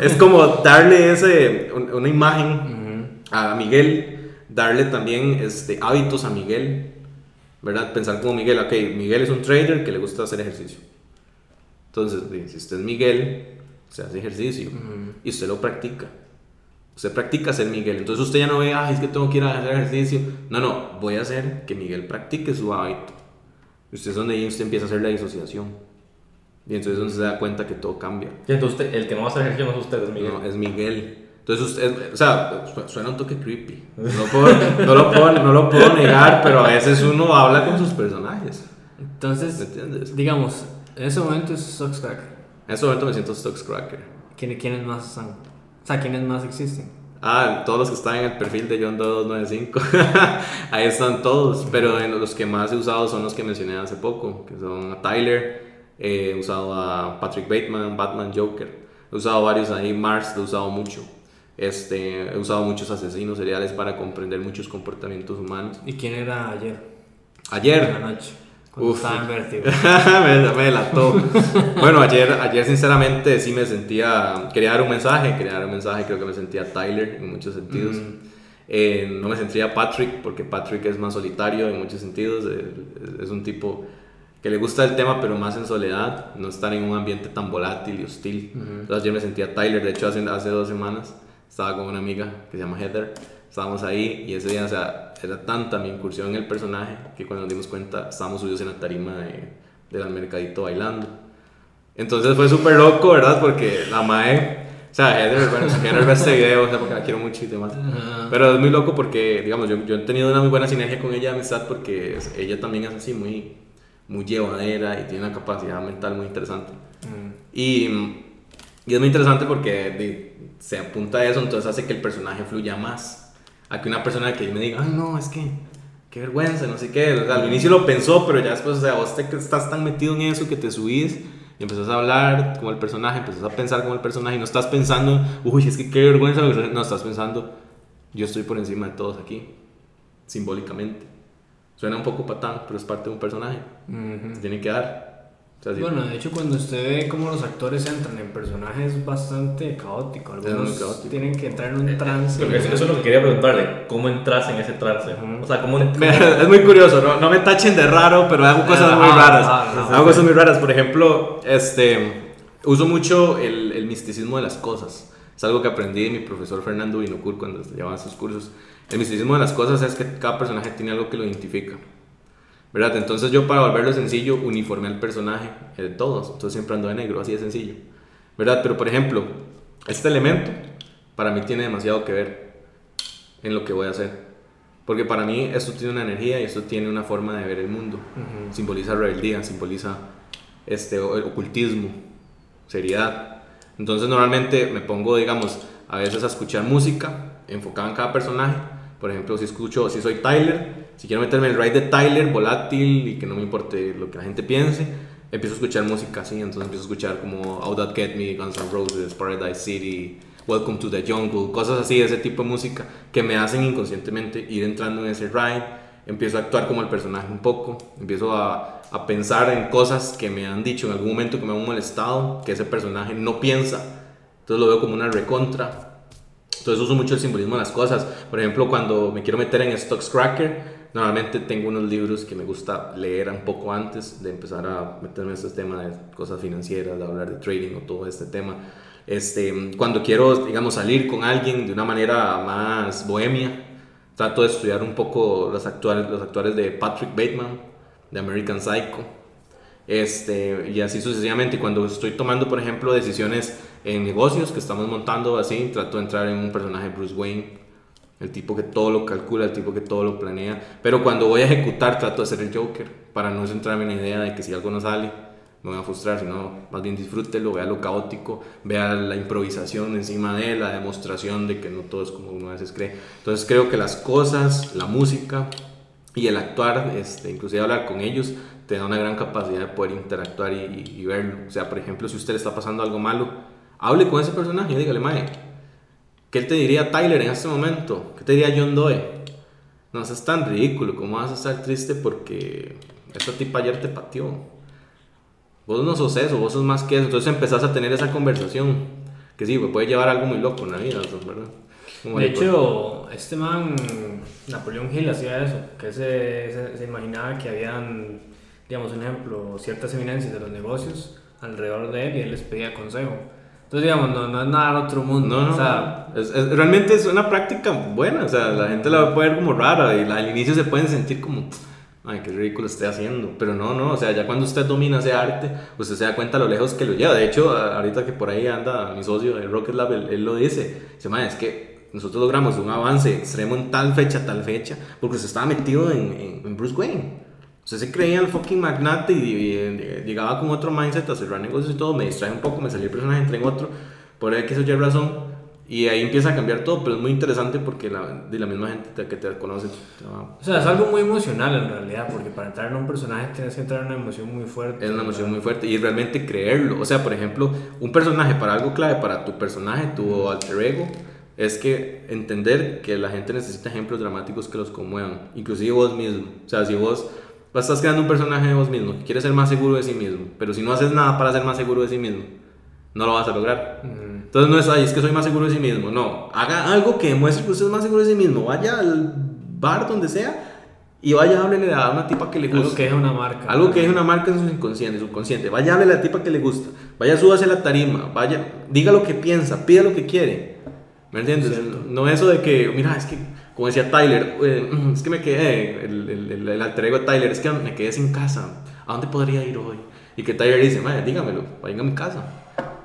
es como darle ese, un- una imagen Ujú. a Miguel, darle también este, hábitos a Miguel. ¿Verdad? Pensar como Miguel, ok, Miguel es un trader que le gusta hacer ejercicio. Entonces, si usted es Miguel, se hace ejercicio y usted lo practica. Usted practica ser Miguel. Entonces usted ya no ve, ay, es que tengo que ir a hacer ejercicio. No, no, voy a hacer que Miguel practique su hábito. Y usted es donde usted empieza a hacer la disociación. Y entonces es donde se da cuenta que todo cambia. Y entonces usted- el que no va a hacer ejercicio no es usted, es Miguel. No, es Miguel. Entonces usted, o sea, su- suena un toque creepy. No, puedo- no lo puedo, no lo puedo negar, pero a veces uno habla con sus personajes. ¿Me Entonces, entiendes? digamos, en ese momento es Sox Cracker. En ese momento me siento Stocks Cracker. ¿Quién- ¿Quiénes más están? O sea, ¿quiénes más existen? Ah, todos los que están en el perfil de John 295. Ahí están todos. Pero en los que más he usado son los que mencioné hace poco, que son a Tyler, he usado a Patrick Bateman, Batman, Joker. He usado varios ahí, Mars lo he usado mucho. Este, he usado muchos asesinos seriales para comprender muchos comportamientos humanos. ¿Y quién era ayer? Ayer. Cuando Uf. estaba en vértigo. me, me delató. bueno, ayer, ayer sinceramente sí me sentía, quería dar un mensaje, quería dar un mensaje, creo que me sentía Tyler en muchos sentidos. Eh, no me sentía Patrick, porque Patrick es más solitario en muchos sentidos, eh, es un tipo que le gusta el tema, pero más en soledad, no estar en un ambiente tan volátil y hostil. Entonces ayer me sentía Tyler, de hecho hace, hace dos semanas estaba con una amiga que se llama Heather, estábamos ahí y ese día, o sea, era tanta mi incursión en el personaje que cuando nos dimos cuenta estábamos subidos en la tarima de, del mercadito bailando. Entonces fue súper loco, ¿verdad? Porque la mae, o sea, bueno, si quieren ver este video, o sea, porque la quiero mucho y demás. Pero es muy loco porque, digamos, yo, yo he tenido una muy buena sinergia con ella de amistad porque es- ella también es así, muy, muy llevadera y tiene una capacidad mental muy interesante. Y, y es muy interesante porque de- se apunta a eso, entonces hace que el personaje fluya más. A que una persona que me diga, ay, no, es que, qué vergüenza, no sé qué. O sea, al inicio lo pensó, pero ya después, o sea, vos te, estás tan metido en eso que te subís y empezás a hablar como el personaje, empezás a pensar como el personaje y no estás pensando, uy, es que qué vergüenza, no estás pensando, yo estoy por encima de todos aquí, simbólicamente. Suena un poco patán, pero es parte de un personaje. Se tiene que dar. O sea, sí. Bueno, de hecho, cuando usted ve cómo los actores entran en personajes es bastante caótico. Algunos caótico. tienen que entrar en un trance. Pero eso, eso es lo que quería preguntarle, ¿cómo entras en ese trance? O sea, ¿cómo, Me- es muy curioso, ¿no? no me tachen de raro, pero hago cosas Ajá, muy raras. ajá, ajá. hago cosas muy raras. Por ejemplo, este, uso mucho el, el misticismo de las cosas. Es algo que aprendí de mi profesor Fernando Binocur cuando llevaba sus cursos. El misticismo de las cosas es que cada personaje tiene algo que lo identifica. ¿Verdad? Entonces yo para volverlo sencillo uniformé al personaje eh, de todos. Entonces siempre ando de negro, así de sencillo. ¿Verdad? Pero por ejemplo, este elemento para mí tiene demasiado que ver en lo que voy a hacer. Porque para mí esto tiene una energía y esto tiene una forma de ver el mundo. Simboliza rebeldía, simboliza este, ocultismo, seriedad. Entonces normalmente me pongo, digamos, a veces a escuchar música enfocada en cada personaje. Por ejemplo, si escucho, si soy Tyler, si quiero meterme en el ride de Tyler, volátil y que no me importe lo que la gente piense, empiezo a escuchar música así. Entonces empiezo a escuchar como How That Get Me, Guns N' Roses, Paradise City, Welcome to the Jungle, cosas así, ese tipo de música que me hacen inconscientemente ir entrando en ese ride. Empiezo a actuar como el personaje un poco, empiezo a, a pensar en cosas que me han dicho en algún momento que me han molestado, que ese personaje no piensa. Entonces lo veo como una recontra. Entonces uso mucho el simbolismo de las cosas. Por ejemplo, cuando me quiero meter en Stocks Cracker, normalmente tengo unos libros que me gusta leer un poco antes de empezar a meterme en este tema de cosas financieras, de hablar de trading o todo este tema. Este, cuando quiero, digamos, salir con alguien de una manera más bohemia, trato de estudiar un poco los actuales, los actuales de Patrick Bateman, de American Psycho. Este, y así sucesivamente. Cuando estoy tomando, por ejemplo, decisiones en negocios que estamos montando así, trato de entrar en un personaje Bruce Wayne, el tipo que todo lo calcula, el tipo que todo lo planea. Pero cuando voy a ejecutar, trato de ser el Joker, para no centrarme en la idea de que si algo no sale, me voy a frustrar, sino más bien disfrútelo, vea lo caótico, vea la improvisación encima de él, la demostración de que no todo es como uno a veces cree. Entonces creo que las cosas, la música y el actuar, este, inclusive hablar con ellos, te da una gran capacidad de poder interactuar y, y- y verlo. O sea, por ejemplo, si usted le está pasando algo malo, hable con ese personaje y dígale, Mae, ¿qué te diría Tyler en este momento? ¿Qué te diría John Doe? No seas tan ridículo, ¿cómo vas a estar triste porque esta tipa ayer te pateó? Vos no sos eso, vos sos más que eso. Entonces empezás a tener esa conversación que sí, puede llevar algo muy loco en la vida, ¿verdad? Como De hecho, este man, Napoleón Hill, hacía eso, que se, se, se imaginaba que habían, digamos, un ejemplo, ciertas eminencias de los negocios alrededor de él y él les pedía consejo. Entonces, digamos, no, no es nada del otro mundo. No, no, o sea, es- es- realmente es una práctica buena, o sea, la gente la puede ver como rara y la- al inicio se pueden sentir como, ay, qué ridículo estoy haciendo, pero no, no, o sea, ya cuando usted domina ese arte, usted se da cuenta lo lejos que lo lleva. De hecho, a- ahorita que por ahí anda mi socio de Rocket Lab, él, él lo dice, dice, "Man, es que nosotros logramos un avance extremo en tal fecha, tal fecha, porque usted estaba metido en, en- en Bruce Wayne. Usted se creía el fucking magnate y, llegaba con otro mindset a cerrar negocios y todo. Me distrae un poco, me salí el personaje, entré en otro, por X o Y razón. Y ahí empieza a cambiar todo, pero es muy interesante porque la, de la misma gente te- que te conoce. te va- O sea, es algo muy emocional en realidad, porque para entrar en un personaje tienes que entrar en una emoción muy fuerte. Es una emoción muy fuerte y realmente creerlo. O sea, por ejemplo, un personaje para algo clave para tu personaje, tu alter ego, es que entender que la gente necesita ejemplos dramáticos que los conmuevan, inclusive vos mismo. O sea, si vos estás creando un personaje de vos mismo que quiere ser más seguro de sí mismo, pero si no haces nada para ser más seguro de sí mismo, no lo vas a lograr. Mm. Entonces no es, ay, es que soy más seguro de sí mismo. No, haga algo que demuestre que usted es más seguro de sí mismo. Vaya al bar donde sea y vaya, háblele a una tipa que le gusta. Algo que es una marca. Algo que es una marca en su inconsciente, subconsciente. Vaya, hable a la tipa que le gusta. Vaya, súbase a la tarima. Vaya, diga lo que piensa, pida lo que quiere. ¿Me entiendes? Cierto. No eso de que, mira, es que, como decía Tyler, eh, es que me quedé, el, el, el, alter ego de Tyler, es que me quedé sin casa. ¿A dónde podría ir hoy? Y que Tyler dice, madre, dígamelo, vayan a mi casa.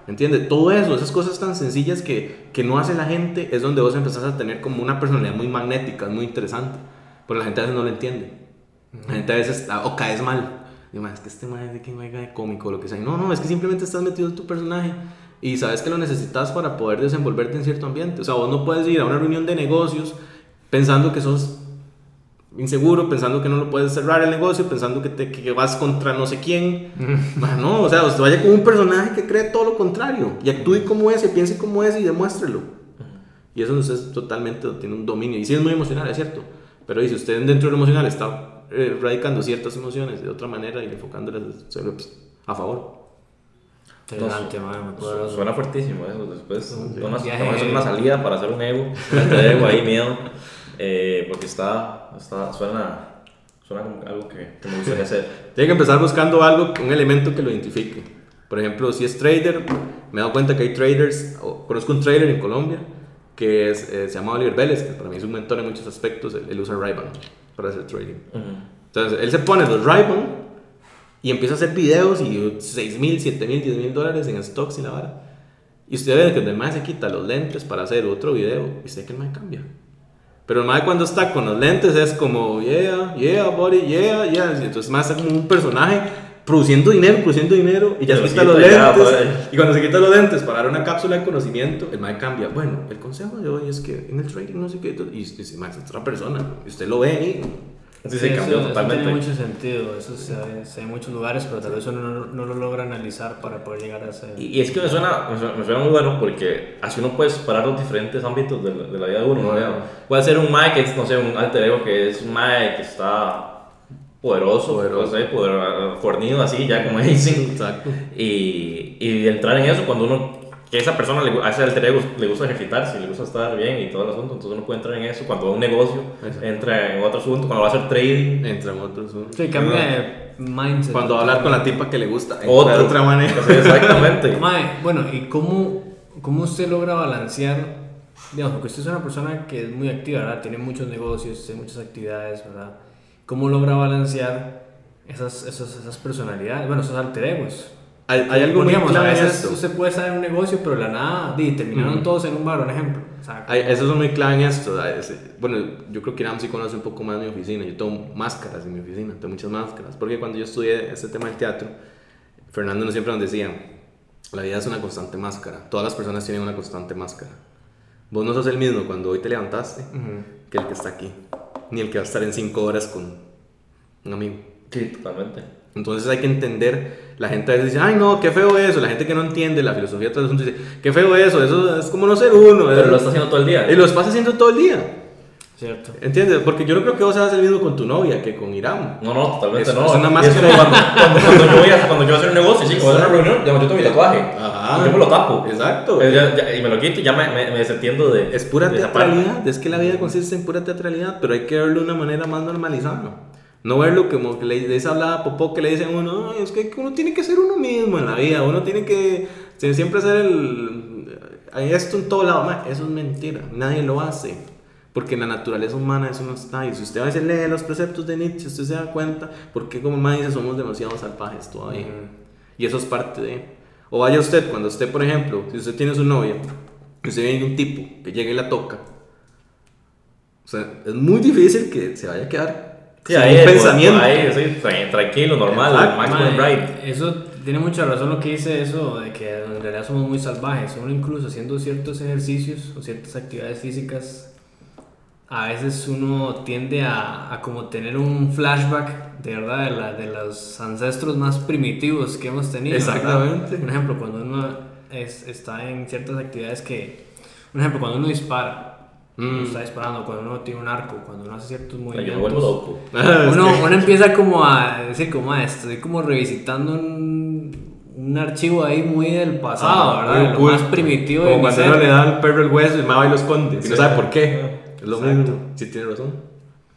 ¿Me entiendes? Todo eso, esas cosas tan sencillas que, que no hace la gente, es donde vos empezás a tener como una personalidad muy magnética, muy interesante. Pero la gente a veces no lo entiende. La gente a veces, ah, o caes mal. Digo, "Ma, es que este es de que juega de cómico lo que sea. No, no, es que simplemente estás metido en tu personaje y sabes que lo necesitas para poder desenvolverte en cierto ambiente. O sea, vos no puedes ir a una reunión de negocios pensando que sos inseguro, pensando que no lo puedes cerrar el negocio, pensando que, te, que vas contra no sé quién. Ma, no, o sea, usted vaya con un personaje que cree todo lo contrario y actúe como ese, piense como ese y demuéstrelo. Y eso es totalmente, tiene un dominio. Y sí es muy emocional, es cierto. Pero y si usted dentro de lo emocional está eh, radicando ciertas emociones de otra manera y enfocándolas pues, a favor. Interesante, madre, muy poderoso. Suena fuertísimo eso. Después, tomas, Viaje. tomas una salida para hacer un ego. Ego ahí, miedo. Eh, porque está, está, suena, suena como algo que, que me gustaría hacer. Tiene que empezar buscando algo, un elemento que lo identifique. Por ejemplo, si es trader, me he dado cuenta que hay traders, o conozco un trader en Colombia que es, eh, se llama Oliver Vélez, que para mí es un mentor en muchos aspectos, él, él usa Ray-Ban para hacer trading. Ujú. Entonces, él se pone los Ray-Ban y empieza a hacer videos y 6 mil, 7 mil, 10 mil dólares en stocks y la vara. Y usted ve que el mae se quita los lentes para hacer otro video y usted que el mae cambia. Pero el mae cuando está con los lentes es como, yeah, yeah, buddy, yeah, yeah. Y Entonces más es como un personaje produciendo dinero, produciendo dinero y ya Se quita los quita ya, lentes. pues. Y cuando se quita los lentes para dar una cápsula de conocimiento, el mae cambia. Bueno, el consejo de hoy es que en el trading no sé qué. Y dice, mae, es otra persona. Y usted lo ve ahí. Sí, sí, eso- cambió eso totalmente. tiene mucho sentido, eso se ve, se ve en muchos lugares, pero tal vez uno no, no lo logra analizar para poder llegar a ese... Y, y es que me suena, me suena, me suena muy bueno porque así uno puede separar los diferentes ámbitos de la, de la vida de uno. ¿no? Puede ser un Mae que es, no sé, un alter ego que es un Mae que está poderoso, Poderoso. no sé, poder- fornido así, ya como dicen. Exacto. Y, y entrar en eso cuando uno, que esa persona, le, a ese alter ego le gusta ejercitarse, le gusta estar bien y todo el asunto, entonces uno puede entrar en eso. Cuando va a un negocio, Exacto. entra en otro asunto, cuando va a hacer trading. Entra en otros. ¿no? Sí, cambia de mindset. Cuando va a hablar con la tipa que le gusta, entra Otro. de otra manera. Sí, exactamente. Mae, bueno, ¿y cómo, cómo usted logra balancear? Digamos, porque usted es una persona que es muy activa, ¿verdad? Tiene muchos negocios, tiene muchas actividades, ¿verdad? ¿Cómo logra balancear esas, esas, esas personalidades? Bueno, esos alter egos. Hay, hay algo muy Digamos, a clave en esto. usted puede estar en un negocio, pero la nada, di, terminaron Ujú. todos en un bar, un ejemplo. O sea, Hay- eso es muy clave en esto. Bueno, yo creo que Iram sí conoce un poco más mi oficina. Yo tengo máscaras en mi oficina, tengo muchas máscaras. Porque cuando yo estudié este tema del teatro, Fernando nos siempre nos decía, la vida es una constante máscara. Todas las personas tienen una constante máscara. Vos no sos el mismo cuando hoy te levantaste ujú. que el que está aquí. Ni el que va a estar en cinco horas con un amigo. Sí, totalmente. Entonces hay que entender, la gente a veces dice, ay no, qué feo eso, la gente que no entiende la filosofía de todo el asunto dice, qué feo eso, eso es como no ser uno. Pero ¿eh?". lo está haciendo todo el día. Y lo estás haciendo todo el día, Cierto. ¿entiendes? Porque yo no creo que vos hagas el mismo con tu novia que con Irán. No, no, totalmente Es- no. es una Y máscara. como cuando, cuando, cuando yo voy a, cuando yo voy a hacer un negocio, sí, cuando voy a hacer una reunión, digamos, yo tengo mi tatuaje. Ajá. Y yo me lo tapo. Exacto. Eh, ya- ya- y me lo quito y ya me, me, me desentiendo de. Es pura de esa parte. teatralidad, es que la vida consiste en pura teatralidad, pero hay que verlo de una manera más normalizada. No verlo como que le, de esa hablada popó que le dicen uno, "Ay, es que uno tiene que ser uno mismo en la vida, uno tiene que siempre ser el... Hay esto en todo lado, eso es mentira, nadie lo hace. Porque en la naturaleza humana eso no está. Y si usted a veces lee los preceptos de Nietzsche, usted se da cuenta porque como más dice, somos demasiado salvajes todavía. Y eso es parte de... O vaya usted, cuando usted, por ejemplo, si usted tiene su novia, y usted viene un tipo que llega y la toca, o sea, es muy difícil que se vaya a quedar Sí, sin ahí, un pensamiento. Ahí, tranquilo, normal, Exacto. Maximum Mae, Bright. Eso tiene mucha razón lo que dice eso, de que en realidad somos muy salvajes. Uno incluso haciendo ciertos ejercicios o ciertas actividades físicas, a veces uno tiende a, a como tener un flashback de verdad de, la, de los ancestros más primitivos que hemos tenido. ¿verdad? Exactamente. Por ejemplo, cuando uno es- está en ciertas actividades que, por ejemplo, cuando uno dispara, Mm. está disparando, cuando uno tiene un arco, cuando uno hace ciertos movimientos. loco. Uno, uno empieza como a decir, como "Ah, estoy como revisitando un, un archivo ahí muy del pasado, Ah, ¿verdad? Lo más primitivo Como de cuando uno le da al perro el hueso y el va y lo esconde. Y no Sí. sabe por qué. Es lo Exacto. mismo. Sí, tiene razón.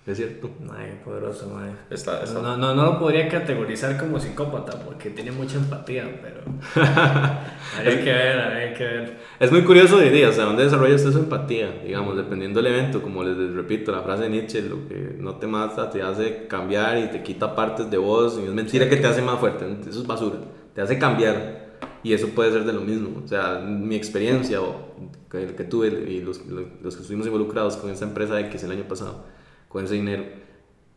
Es cierto. Qué poderoso, madre. Está, está. No, no, no lo podría categorizar como psicópata porque tiene mucha empatía, pero. habría que ver, habría que ver. Es muy curioso de día, o sea, dónde desarrolla usted su empatía, digamos, dependiendo del evento, como les repito, la frase de Nietzsche, lo que no te mata te hace cambiar y te quita partes de vos, y es mentira que te hace más fuerte, eso es basura, te hace cambiar, y eso puede ser de lo mismo, o sea, mi experiencia o que, que tuve y los, los que estuvimos involucrados con esa empresa X el año pasado, con ese dinero,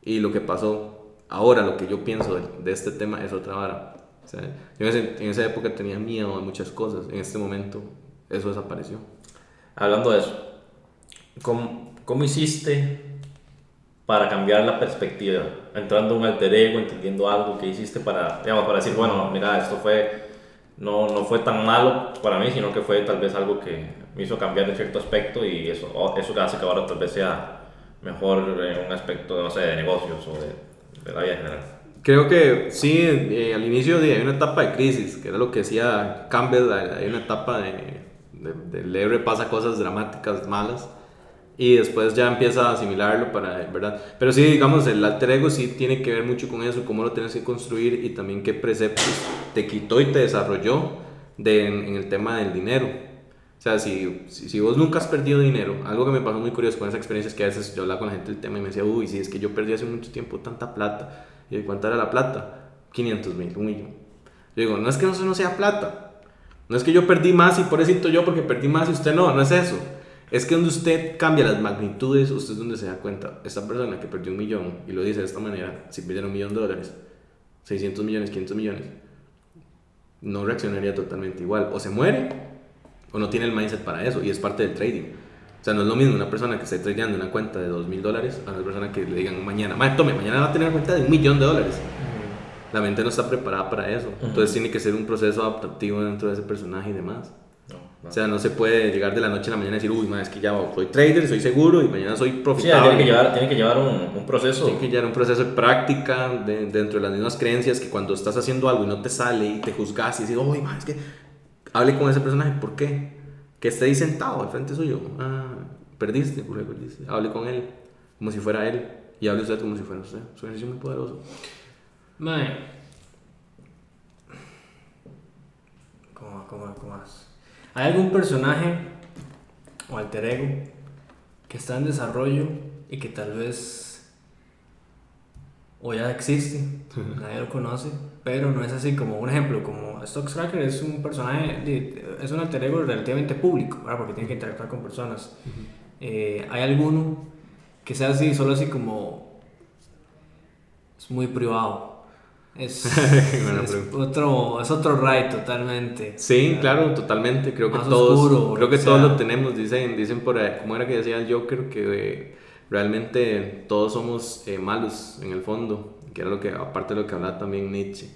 y lo que pasó, ahora lo que yo pienso de, este tema es otra vara. Yo en, ese- en esa época tenía miedo a muchas cosas, en este momento eso desapareció. Hablando de eso, ¿cómo, hiciste para cambiar la perspectiva? Entrando en un alter ego, entendiendo algo que hiciste para, digamos, para decir, bueno, mira, esto fue, no, no fue tan malo para mí, sino que fue tal vez algo que me hizo cambiar en cierto aspecto y eso, eso hace que ahora tal vez sea mejor en un aspecto, no sé, de negocios o de, de la vida en general. Creo que sí, eh, al inicio hay una etapa de crisis, que era lo que decía Campbell, hay una etapa de, de, de héroe pasa cosas dramáticas, malas, y después ya empieza a asimilarlo para, ¿verdad? Pero sí, digamos, el alter ego sí tiene que ver mucho con eso, cómo lo tienes que construir y también qué preceptos te quitó y te desarrolló de, en, en el tema del dinero. O sea, si, si, si vos nunca has perdido dinero, algo que me pasó muy curioso con esa experiencia es que a veces yo hablaba con la gente del tema y me decía, uy, si es que yo perdí hace mucho tiempo tanta plata. Y yo, ¿cuánta era la plata? 500 mil, un millón. Yo digo, no es que eso no sea plata. No es que yo perdí más y pobrecito yo porque perdí más y usted no, no es eso. Es que donde usted cambia las magnitudes, usted es donde se da cuenta. Esta persona que perdió un millón y lo dice de esta manera, si perdiera un millón de dólares, 600 millones, 500 millones, no reaccionaría totalmente igual. O se muere o no tiene el mindset para eso y es parte del trading. O sea, no es lo mismo una persona que esté tradeando una cuenta de 2 mil dólares a una persona que le digan mañana, "Mae, tome, mañana va a tener una cuenta de un millón de dólares. La mente no está preparada para eso. Entonces tiene que ser un proceso adaptativo dentro de ese personaje y demás. No, no. O sea, no se puede llegar de la noche a la mañana y decir, uy, ma, es que ya soy trader, soy seguro y mañana soy Sí, profitable. tiene que llevar, tiene que llevar un, un proceso. Tiene que llevar un proceso de práctica de- dentro de las mismas creencias que cuando estás haciendo algo y no te sale y te juzgas y dices, uy, ma, es que hable con ese personaje, ¿por qué? Que esté ahí sentado al frente suyo. Ah, perdiste, ¿por qué perdiste? Hable con él como si fuera él y hable usted como si fuera usted. Es un ejercicio muy poderoso. Mae. ¿Cómo, cómo, cómo más? ¿Hay algún personaje o alter ego que está en desarrollo y que tal vez o ya existe, nadie lo conoce, pero no es así como un ejemplo, como Stock Tracker es un personaje, de- es un alter ego relativamente público, ¿verdad? porque tiene que interactuar con personas. Eh, ¿Hay alguno que sea así, solo así como es muy privado? Es, es otro, es otro ride totalmente. Sí, claro, totalmente. Creo que todos, oscuro, creo que sea. todos lo tenemos. Dicen, dicen por ahí, como era que decía el Joker, que eh, realmente todos somos eh, malos en el fondo, que era lo que, aparte de lo que hablaba también Nietzsche,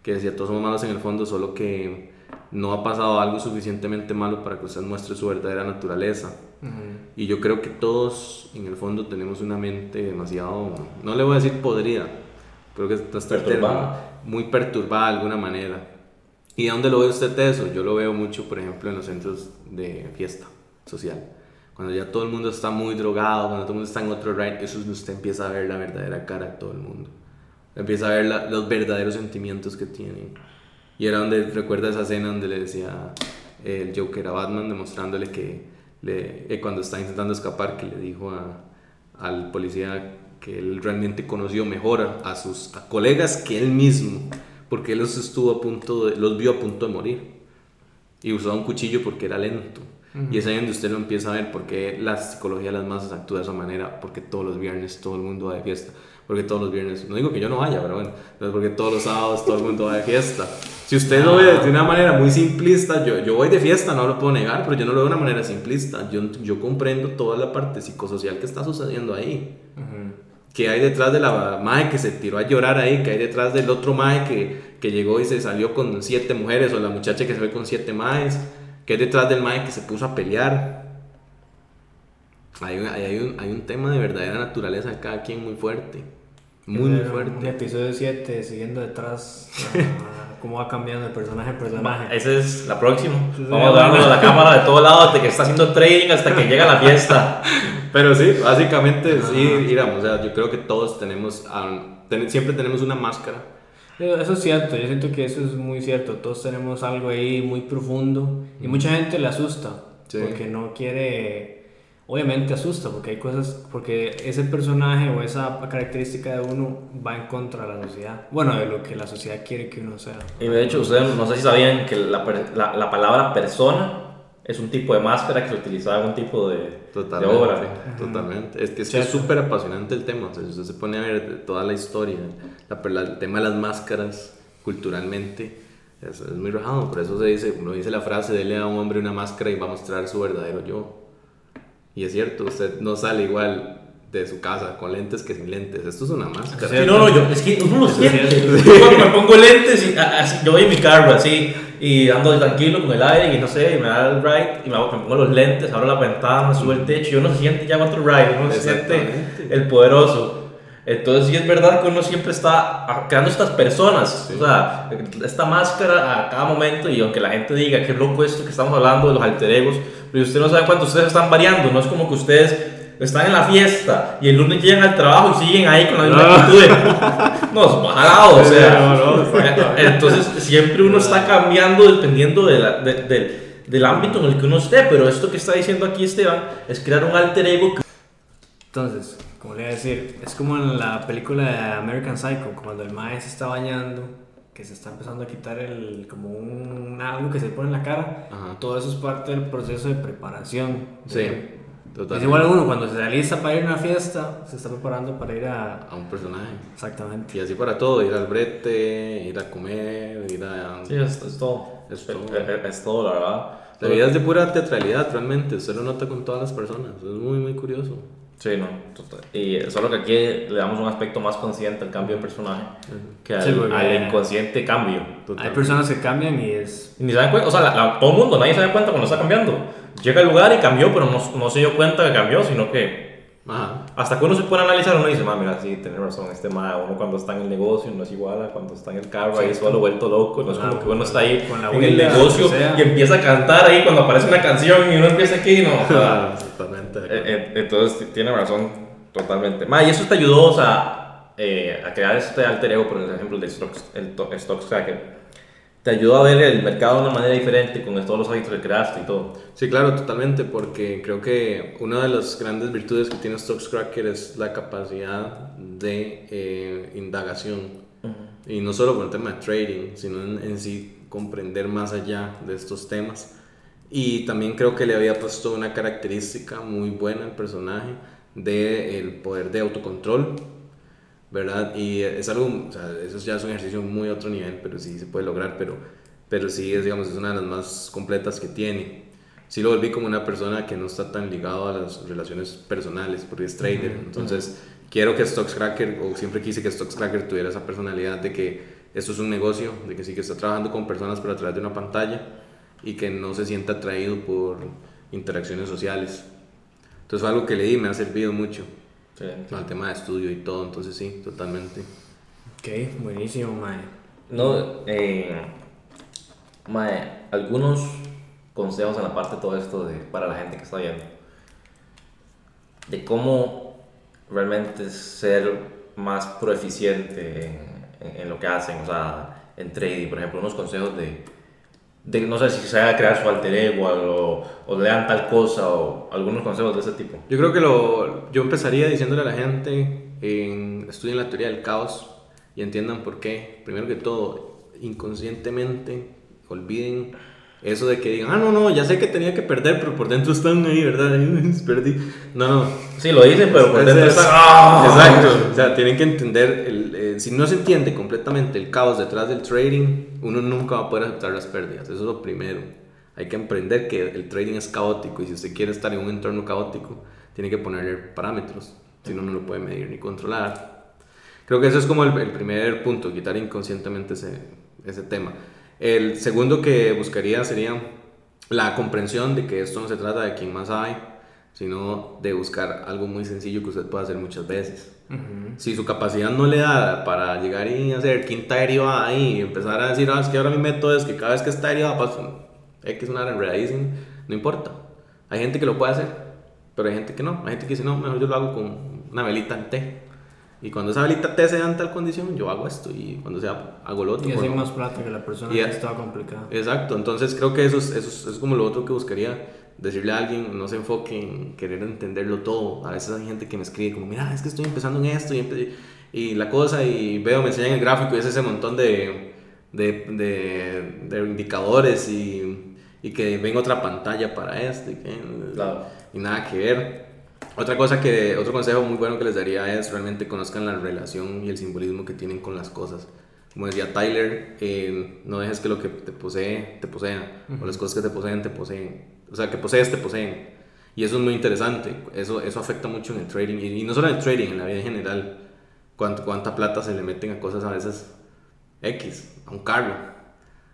que decía todos somos malos en el fondo, solo que no ha pasado algo suficientemente malo para que usted muestre su verdadera naturaleza. Ujú. Y yo creo que todos en el fondo tenemos una mente demasiado, no le voy a decir podrida, creo que está Perturbada. muy perturbada de alguna manera. ¿Y a dónde lo ve usted eso? Yo lo veo mucho, por ejemplo, en los centros de fiesta social. Cuando ya todo el mundo está muy drogado, cuando todo el mundo está en otro ride, eso es donde usted empieza a ver la verdadera cara de todo el mundo. Empieza a ver la- los verdaderos sentimientos que tienen. Y era donde recuerda esa escena donde le decía el Joker a Batman, demostrándole que le, eh, cuando está intentando escapar, que le dijo a- al policía que él realmente conoció mejor a, a sus a colegas que él mismo, porque él los estuvo a punto de, los vio a punto de morir. Y usaba un cuchillo porque era lento. Y es ahí donde usted lo empieza a ver porque la psicología de las masas actúa de esa manera, porque todos los viernes todo el mundo va de fiesta, porque todos los viernes, no digo que yo no vaya, pero bueno, pero porque todos los sábados todo el mundo va de fiesta. Si usted lo ve de una manera muy simplista, yo, yo voy de fiesta, no lo puedo negar, pero yo no lo veo de una manera simplista. Yo, yo comprendo toda la parte psicosocial que está sucediendo ahí. Que hay detrás de la madre que se tiró a llorar ahí, que hay detrás del otro mae que, que llegó y se salió con siete mujeres, o la muchacha que se ve con siete maes que es detrás del Mike que se puso a pelear. Hay, hay, un, hay un tema de verdadera naturaleza de cada quien muy fuerte. Muy, muy fuerte. Un episodio 7, siguiendo detrás cómo va cambiando de personaje en personaje. Esa es la próxima. Vamos a darle la cámara de todo lado hasta que está haciendo trading hasta que llega la fiesta. Pero sí, básicamente sí, digamos, o sea, yo creo que todos tenemos, siempre tenemos una máscara eso es cierto, yo siento que eso es muy cierto. Todos tenemos algo ahí muy profundo y mucha gente le asusta porque no quiere. Obviamente asusta porque hay cosas, porque ese personaje o esa característica de uno va en contra de la sociedad. Bueno, de lo que la sociedad quiere que uno sea. Y de hecho, ustedes no sé si sabían que la, la, la palabra persona es un tipo de máscara que se utiliza en un tipo de, totalmente, de obra. Totalmente. Es que es súper apasionante el tema. O sea, si usted se pone a ver toda la historia, el tema de las máscaras culturalmente, es, es, muy rajado. Por eso se dice, uno dice la frase, dele a un hombre una máscara y va a mostrar su verdadero yo. Y es cierto, usted no sale igual de su casa con lentes que sin lentes. Esto es una máscara. Sí, no, no, yo, es que uno lo siente. Cuando me pongo lentes, y, así, yo voy en mi carro así y ando tranquilo con el aire y no sé, y me da el ride y me, pongo los lentes, abro la ventana, me sube el techo y uno se siente ya otro ride, uno se siente el poderoso. Entonces sí es verdad que uno siempre está creando estas personas, o sea, esta máscara a cada momento y aunque la gente diga que loco esto que estamos hablando de los alter egos, pero usted no sabe cuánto ustedes están variando, no es como que ustedes están en la fiesta y el lunes llegan al trabajo y siguen ahí con la misma actitud de, no, bajado, o sea, entonces siempre uno está cambiando dependiendo de del ámbito en el que uno esté, pero esto que está diciendo aquí Esteban es crear un alter ego. Entonces, como le voy a decir, es como en la película de American Psycho, cuando el maestro se está bañando, que se está empezando a quitar el, como un, algo que se pone en la cara, todo eso es parte del proceso de preparación. Sí. Es igual uno cuando se realiza para ir a una fiesta, se está preparando para ir a... A un personaje. Exactamente. Y así para todo, ir al brete, ir a comer, ir a... Sí, es, todo. Es, todo. Es, todo, la verdad. La vida es de pura teatralidad, realmente. Usted lo nota con todas las personas. Es muy, muy curioso. Sí, no, Y solo que aquí le damos un aspecto más consciente al cambio de personaje que al, inconsciente cambio. Hay personas que cambian y es. Y ni saben cuenta, o sea, todo el mundo, nadie se da cuenta cuando está cambiando. Llega al lugar y cambió, pero no, no se dio cuenta que cambió, sino que hasta que uno se puede analizar, uno dice, mira, sí, tiene razón, este ma, uno cuando está en el negocio no es igual a cuando está en el carro, ahí solo vuelto loco, no es como que uno está ahí en el negocio y empieza a cantar ahí cuando aparece una canción y uno empieza aquí, no. Exactamente. Eh, eh, entonces tiene razón totalmente. Ma, y eso te ayudó, o sea, eh, a crear este alter ego, por ejemplo, el Stocks, el Stocks Tracker te ayudó a ver el mercado de una manera diferente con todos los hábitos que creaste y todo. Sí, claro, totalmente, porque creo que una de las grandes virtudes que tiene Stocks Cracker es la capacidad de eh, indagación. Y no solo con el tema de trading, sino en, sí comprender más allá de estos temas. Y también creo que le había puesto una característica muy buena al personaje del el poder de autocontrol ¿verdad? Y es algo, o sea, eso ya es un ejercicio muy otro nivel, pero sí se puede lograr, pero, pero sí es, digamos, es una de las más completas que tiene. Sí lo volví como una persona que no está tan ligado a las relaciones personales, porque es trader, entonces quiero que Stocks Cracker, o siempre quise que Stocks Cracker tuviera esa personalidad de que esto es un negocio, de que sí que está trabajando con personas pero a través de una pantalla y que no se sienta atraído por interacciones sociales. Entonces fue algo que leí, me ha servido mucho. Al tema de estudio y todo, entonces sí, totalmente. Ok, buenísimo, Mae. No, eh, Mae, algunos consejos en la parte de todo esto de, para la gente que está viendo. De cómo realmente ser más proeficiente en, en lo que hacen, o sea, en trading, por ejemplo, unos consejos de de, no sé si se a crear su alter ego o, o, lean tal cosa o algunos consejos de ese tipo? Yo creo que lo, yo empezaría diciéndole a la gente, en, estudien la teoría del caos y entiendan por qué. Primero que todo, inconscientemente olviden eso de que digan, ah, no, no, ya sé que tenía que perder, pero por dentro están ahí, ¿verdad? Perdí. No, no. Sí, lo dicen, pero por dentro es- están. ¡Ah! Exacto. O sea, tienen que entender, el, si no se entiende completamente el caos detrás del trading, uno nunca va a poder aceptar las pérdidas. Eso es lo primero. Hay que aprender que el trading es caótico y si usted quiere estar en un entorno caótico, tiene que ponerle parámetros. Si no, no lo puede medir ni controlar. Creo que eso es como el, el primer punto, quitar inconscientemente ese, ese tema. El segundo que buscaría sería la comprensión de que esto no se trata de quien más sabe, sino de buscar algo muy sencillo que usted pueda hacer muchas veces. Si su capacidad no le da para llegar y hacer quinta derivada y empezar a decir, ah, es que ahora mi método es que cada vez que está derivada paso X una enredadísima, no importa. Hay gente que lo puede hacer, pero hay gente que no. Hay gente que dice, no, mejor yo lo hago con una velita en té. Y cuando esa velita té se da en tal condición, yo hago esto. Y cuando sea, hago lo otro. Y bueno. más plata que la persona Y- que está complicada. Exacto, entonces creo que eso es, eso, es, eso es como lo otro que buscaría decirle a alguien, no se enfoque en querer entenderlo todo. A veces hay gente que me escribe como, mira, es que estoy empezando en esto y, y la cosa y veo, me enseñan el gráfico y es ese montón de, de, de, de indicadores y, y que ven otra pantalla para esto y, que- Claro. y nada que ver. Otra cosa que, otro consejo muy bueno que les daría es realmente conozcan la relación y el simbolismo que tienen con las cosas. Como decía Tyler, eh, no dejes que lo que te posee te posea, o las cosas que te poseen te poseen. O sea, que posees te poseen. Y eso es muy interesante. Eso, eso afecta mucho en el trading. Y, y no solo en el trading, en la vida en general. Cuánto, cuánta plata se le meten a cosas a veces X, a un carro.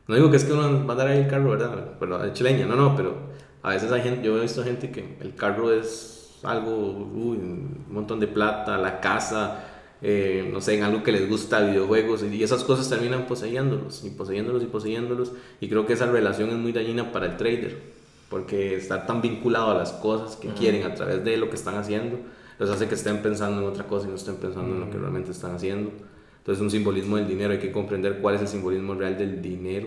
No digo que es que uno va a dar ahí el carro, ¿verdad? Pero de chileña, no, no, pero a veces hay gente, yo he visto gente que el carro es algo, uy, un montón de plata, la casa, eh, no sé, en algo que les gusta, videojuegos, y esas cosas terminan poseyéndolos, y poseyéndolos y poseyéndolos, y creo que esa relación es muy dañina para el trader, porque estar tan vinculado a las cosas que quieren a través de lo que están haciendo, los hace que estén pensando en otra cosa y no estén pensando en lo que realmente están haciendo. Entonces, un simbolismo del dinero, hay que comprender cuál es el simbolismo real del dinero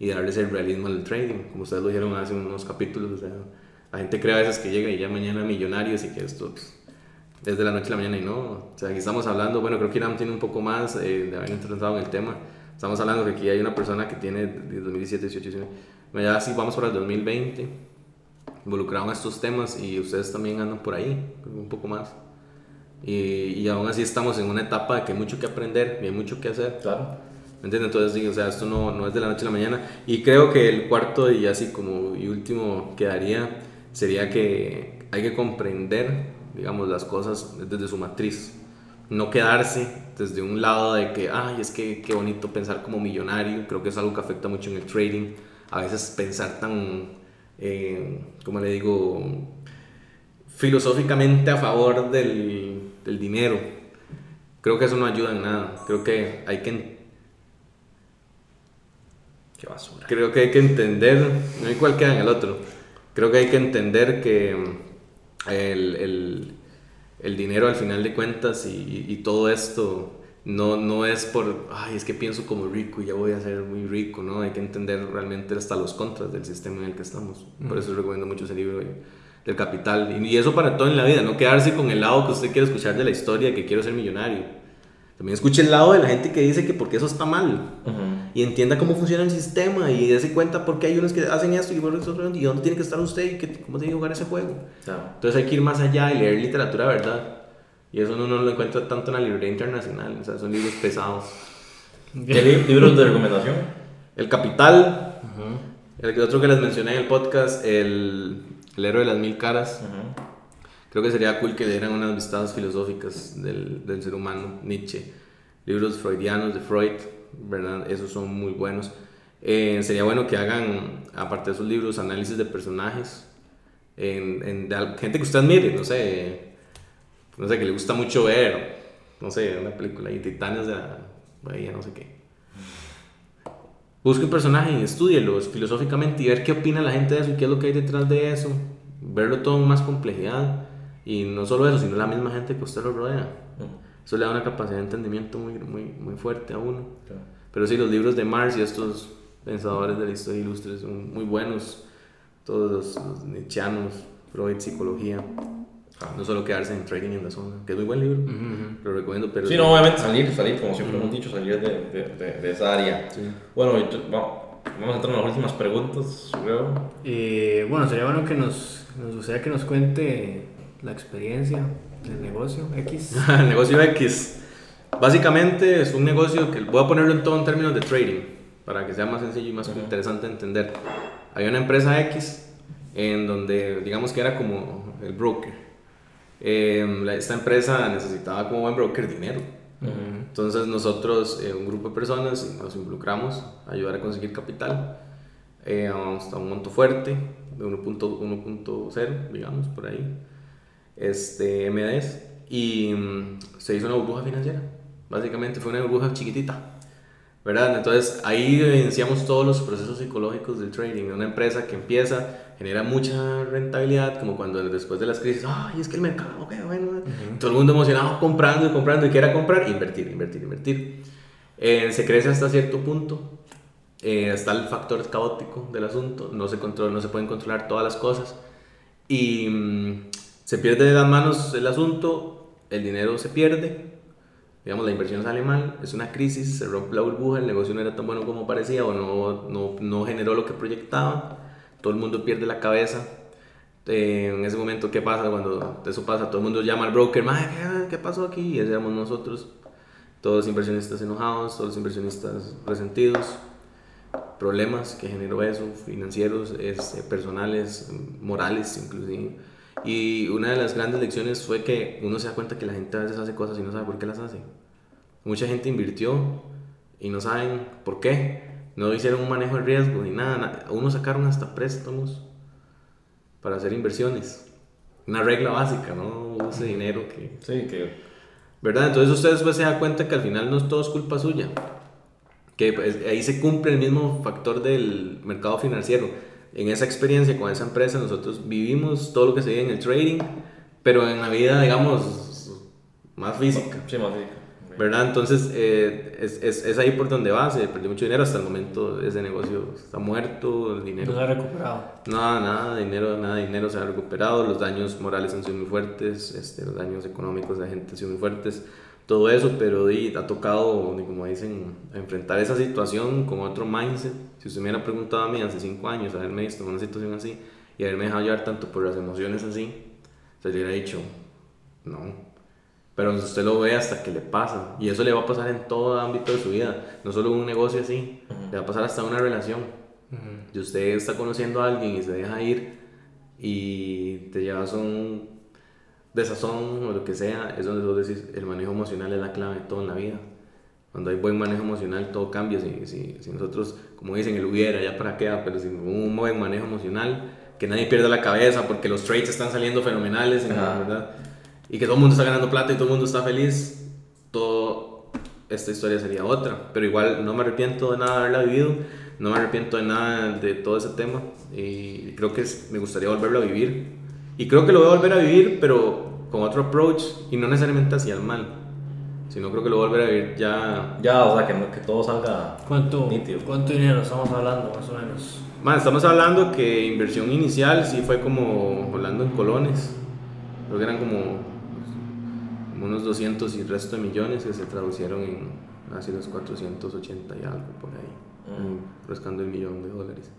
y darles el realismo al trading, como ustedes lo dijeron hace unos capítulos. O sea, la gente cree a veces que llega y ya mañana millonarios y que esto es de la noche a la mañana y no. O sea, aquí estamos hablando, bueno, creo que Iram tiene un poco más eh, de haber entrado en el tema. Estamos hablando que aquí hay una persona que tiene de 2017, 18, 19, ya sí vamos para el 2020, involucrado en estos temas y ustedes también andan por ahí, un poco más. Y, y aún así estamos en una etapa de que hay mucho que aprender y hay mucho que hacer. Claro. ¿Me entiendes? Entonces, digo, o sea, esto no, no es de la noche a la mañana. Y creo que el cuarto y así como y último que daría sería que hay que comprender, digamos, las cosas desde su matriz. No quedarse desde un lado de que, ay, es que qué bonito pensar como millonario. Creo que es algo que afecta mucho en el trading. A veces pensar tan, eh, ¿cómo le digo? Filosóficamente a favor del, del dinero. Creo que eso no ayuda en nada. Creo que hay que Qué basura. Creo que hay que entender, no hay cuál queda en el otro. Creo que hay que entender que el, el, el dinero al final de cuentas y, y todo esto no, no es por, ay, es que pienso como rico y ya voy a ser muy rico, ¿no? Hay que entender realmente hasta los contras del sistema en el que estamos. Por eso recomiendo mucho ese libro de- del capital. Y, y eso para todo en la vida, no quedarse con el lado que usted quiere escuchar de la historia, que quiero ser millonario. También escuche el lado de la gente que dice que porque eso está mal Ujú. y entienda cómo funciona el sistema y dése cuenta por qué hay unos que hacen esto y otros y dónde tiene que estar usted y que, cómo tiene que jugar ese juego. Claro. Entonces hay que ir más allá y leer literatura verdad. Y eso uno no lo encuentra tanto en la librería internacional, o sea, son libros pesados. ¿Qué li- libros de recomendación? El Capital, el otro que les mencioné en el podcast, el, el héroe de las mil caras. Ujú. Creo que sería cool que dieran unas vistas filosóficas del, del ser humano, Nietzsche, libros freudianos de Freud, ¿verdad? Esos son muy buenos. Eh, sería bueno que hagan, aparte de esos libros, análisis de personajes, en, en- de gente que usted admire, no sé, no sé, que le gusta mucho ver, no sé, una película y Titanes de la Bahía, no sé qué. Busque un personaje y estúdielo filosóficamente y ver qué opina la gente de eso y qué es lo que hay detrás de eso. Verlo todo con más complejidad. Y no solo eso, sino la misma gente que usted lo rodea. Eso le da una capacidad de entendimiento muy, muy, muy fuerte a uno. Claro. Pero sí, los libros de Marx y estos pensadores de la historia ilustre son muy buenos. Todos los, los nietzscheanos, Freud, psicología. No solo quedarse en Trading in the Zone, que es muy buen libro. Lo recomiendo, pero... Sí, no, obviamente salir, salir, como siempre hemos dicho, salir de, de, de- de esa área. Sí. Bueno, vamos a entrar en las últimas preguntas, creo. Eh, bueno, sería bueno que nos, nos gustaría que nos cuente la experiencia del negocio X. el negocio X. Básicamente es un negocio que voy a ponerlo en todo en términos de trading, para que sea más sencillo y más interesante de entender. Hay una empresa X en donde digamos que era como el broker. Eh, esta empresa necesitaba como buen broker dinero. Entonces nosotros, eh, un grupo de personas, nos involucramos a ayudar a conseguir capital eh, hasta un monto fuerte de 1.0, digamos, por ahí, este, MDs, y mm, se hizo una burbuja financiera. Básicamente fue una burbuja chiquitita. ¿verdad? Entonces ahí evidenciamos todos los procesos psicológicos del trading. Una empresa que empieza, genera mucha rentabilidad, como cuando después de las crisis, ay, es que el mercado, qué bueno, todo el mundo emocionado comprando y comprando y quiera comprar, invertir, invertir, invertir. Eh, se crece hasta cierto punto, eh, está el factor caótico del asunto, no se, controla, no se pueden controlar todas las cosas y mm, se pierde de las manos el asunto, el dinero se pierde digamos, la inversión sale mal, es una crisis, se rompe la burbuja, el negocio no era tan bueno como parecía o no, no, no generó lo que proyectaba, todo el mundo pierde la cabeza. Eh, en ese momento, ¿qué pasa cuando eso pasa? Todo el mundo llama al broker, ¿qué, ¿qué pasó aquí? Y éramos nosotros, todos los inversionistas enojados, todos los inversionistas resentidos, problemas que generó eso, financieros, este, personales, morales inclusive. Y una de las grandes lecciones fue que uno se da cuenta que la gente a veces hace cosas y no sabe por qué las hace. Mucha gente invirtió y no saben por qué. No hicieron un manejo de riesgo ni nada. Unos sacaron hasta préstamos para hacer inversiones. Una regla básica, ¿no? Use dinero que... Sí, que... ¿Verdad? Entonces ustedes pues se dan cuenta que al final no es todo es culpa suya. Que pues, ahí se cumple el mismo factor del mercado financiero en esa experiencia con esa empresa nosotros vivimos todo lo que se ve en el trading, pero en la vida, digamos, más física. Sí, más física. ¿Verdad? Entonces eh, es, es, es, ahí por donde va, se perdió mucho dinero, hasta el momento ese negocio está muerto, el dinero... No se ha recuperado. Nada, nada, dinero, nada, dinero se ha recuperado, los daños morales han sido muy fuertes, este, los daños económicos de la gente han sido muy fuertes todo eso, pero y, ha tocado, como dicen, enfrentar esa situación con otro mindset. Si usted me hubiera preguntado a mí hace cinco años, haberme visto en una situación así y haberme dejado llevar tanto por las emociones así, se le hubiera dicho, no. Pero usted lo ve hasta que le pasa. Y eso le va a pasar en todo ámbito de su vida, no solo en un negocio así, le va a pasar hasta una relación. Si usted está conociendo a alguien y se deja ir y te llevas un de sazón o lo que sea, es donde vos decís, el manejo emocional es la clave de todo en la vida. Cuando hay buen manejo emocional, todo cambia. Si, si, si nosotros, como dicen, el hubiera, ya para qué, pero si un buen manejo emocional, que nadie pierda la cabeza porque los trades están saliendo fenomenales, en la verdad, y que todo el mundo está ganando plata y todo el mundo está feliz, todo esta historia sería otra. Pero igual no me arrepiento de nada de haberla vivido, no me arrepiento de nada de todo ese tema y creo que me gustaría volverlo a vivir. Y creo que lo voy a volver a vivir, pero con otro approach y no necesariamente hacia el mal, sino creo que lo volveré a ver ya. Ya, o sea, que, que todo salga ¿Cuánto, ¿Cuánto dinero estamos hablando, más o menos? Man, estamos hablando que inversión inicial sí fue como hablando en colones, creo que eran como, unos 200 y resto de millones que se traducieron en así los 480 y algo por ahí, mm. rascando el millón de dólares.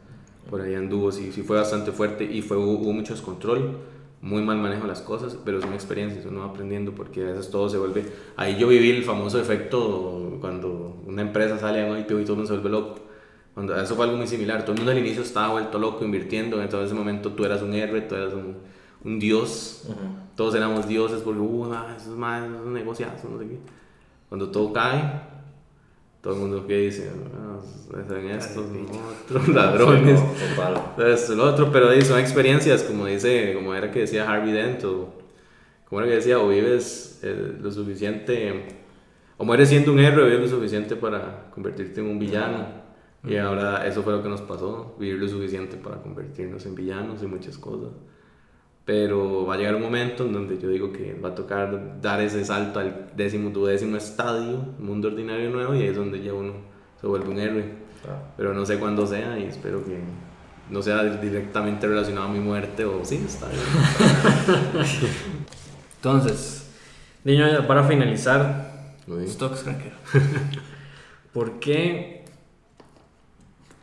Por ahí anduvo, sí, sí fue bastante fuerte y fue, hubo, hubo mucho descontrol muy mal manejo las cosas, pero son experiencias, uno va aprendiendo porque a veces todo se vuelve... Ahí yo viví el famoso efecto cuando una empresa sale a un IPO y todo el mundo se vuelve loco. Cuando, eso fue algo muy similar, todo el mundo al inicio estaba vuelto loco invirtiendo, en todo ese momento tú eras un héroe, tú eras un, un dios, todos éramos dioses porque, uh, eso es más, es un negociazo, no sé qué. Cuando todo cae, todo el mundo que dice, ah, hacen estos, otros ladrones, sí, lo otro, pero son experiencias, como dice, como era que decía Harvey Dent, o como era que decía, o vives eh, lo suficiente, o mueres siendo un héroe, vives lo suficiente para convertirte en un villano, y ahora eso fue lo que nos pasó, vivir lo suficiente para convertirnos en villanos y muchas cosas pero va a llegar un momento en donde yo digo que va a tocar dar ese salto al décimo, duodécimo estadio, mundo ordinario nuevo, y ahí es donde ya uno se vuelve un héroe. Pero no sé cuándo sea y espero que no sea directamente relacionado a mi muerte o sí, está bien. Entonces, niño, para finalizar, Stocks Cracker. ¿Por qué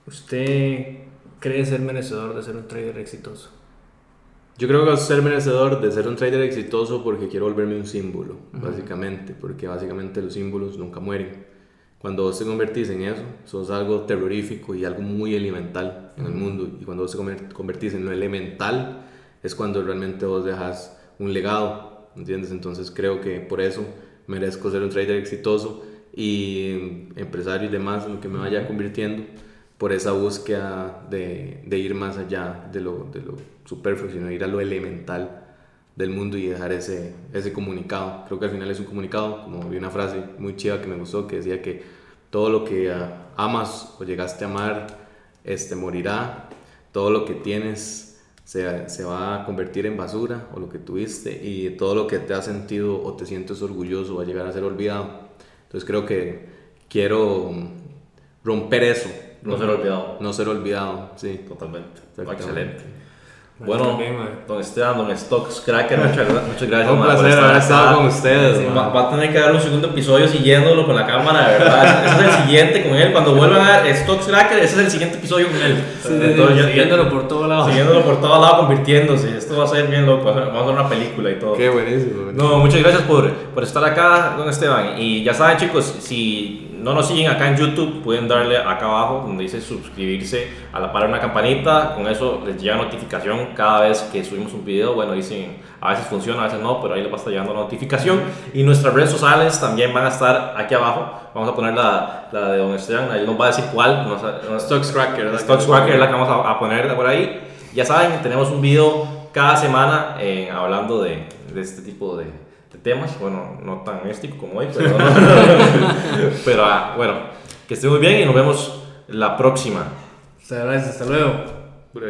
¿Usted cree ser merecedor de ser un trader exitoso? Yo creo que ser merecedor de ser un trader exitoso porque quiero volverme un símbolo, básicamente, porque básicamente los símbolos nunca mueren. Cuando vos te convertís en eso, sos algo terrorífico y algo muy elemental en el mundo. Y cuando vos te convertís en lo elemental, es cuando realmente vos dejas un legado, ¿entiendes? Entonces creo que por eso merezco ser un trader exitoso y empresario y demás, en lo que me vaya convirtiendo, por esa búsqueda de, de ir más allá de lo, de lo superfluo, sino ir a lo elemental del mundo y dejar ese, ese comunicado. Creo que al final es un comunicado, como vi una frase muy chiva que me gustó, que decía que todo lo que ah, amas o llegaste a amar este, morirá, todo lo que tienes se, se, va a convertir en basura o lo que tuviste y todo lo que te has sentido o te sientes orgulloso va a llegar a ser olvidado. Entonces creo que quiero romper eso. No ser olvidado. No ser olvidado, sí. Totalmente. Excelente. Bueno, don Esteban, don Stocks Cracker, muchas, muchas gracias. Un placer haber estado con ustedes. va, a tener que dar un segundo episodio siguiéndolo con la cámara, de verdad. ese es el siguiente con él. Cuando vuelvan a ver Stocks Cracker, ese es el siguiente episodio con él. siguiéndolo por todos lados. Siguiéndolo por todos lados, convirtiéndose. Esto va a ser bien loco. Vamos a hacer una película y todo. Qué buenísimo. No, muchas gracias por, por estar acá, don Esteban. Y ya saben, chicos, si no nos siguen acá en YouTube, pueden darle acá abajo donde dice suscribirse a la de una campanita. Con eso les llega notificación cada vez que subimos un video. Bueno, dicen, a veces funciona, a veces no, pero ahí les va a estar llegando notificación. Y nuestras redes sociales también van a estar aquí abajo. Vamos a poner la, la de Don Esteban, ahí nos va a decir cuál. Stocks Cracker. Stocks Cracker es la que vamos a, poner por ahí. Ya saben, tenemos un video cada semana eh, hablando de, de este tipo de temas, bueno, no tan místico como hoy, pero, pero ah, bueno, que estén muy bien y nos vemos la próxima. Muchas gracias, hasta luego. Por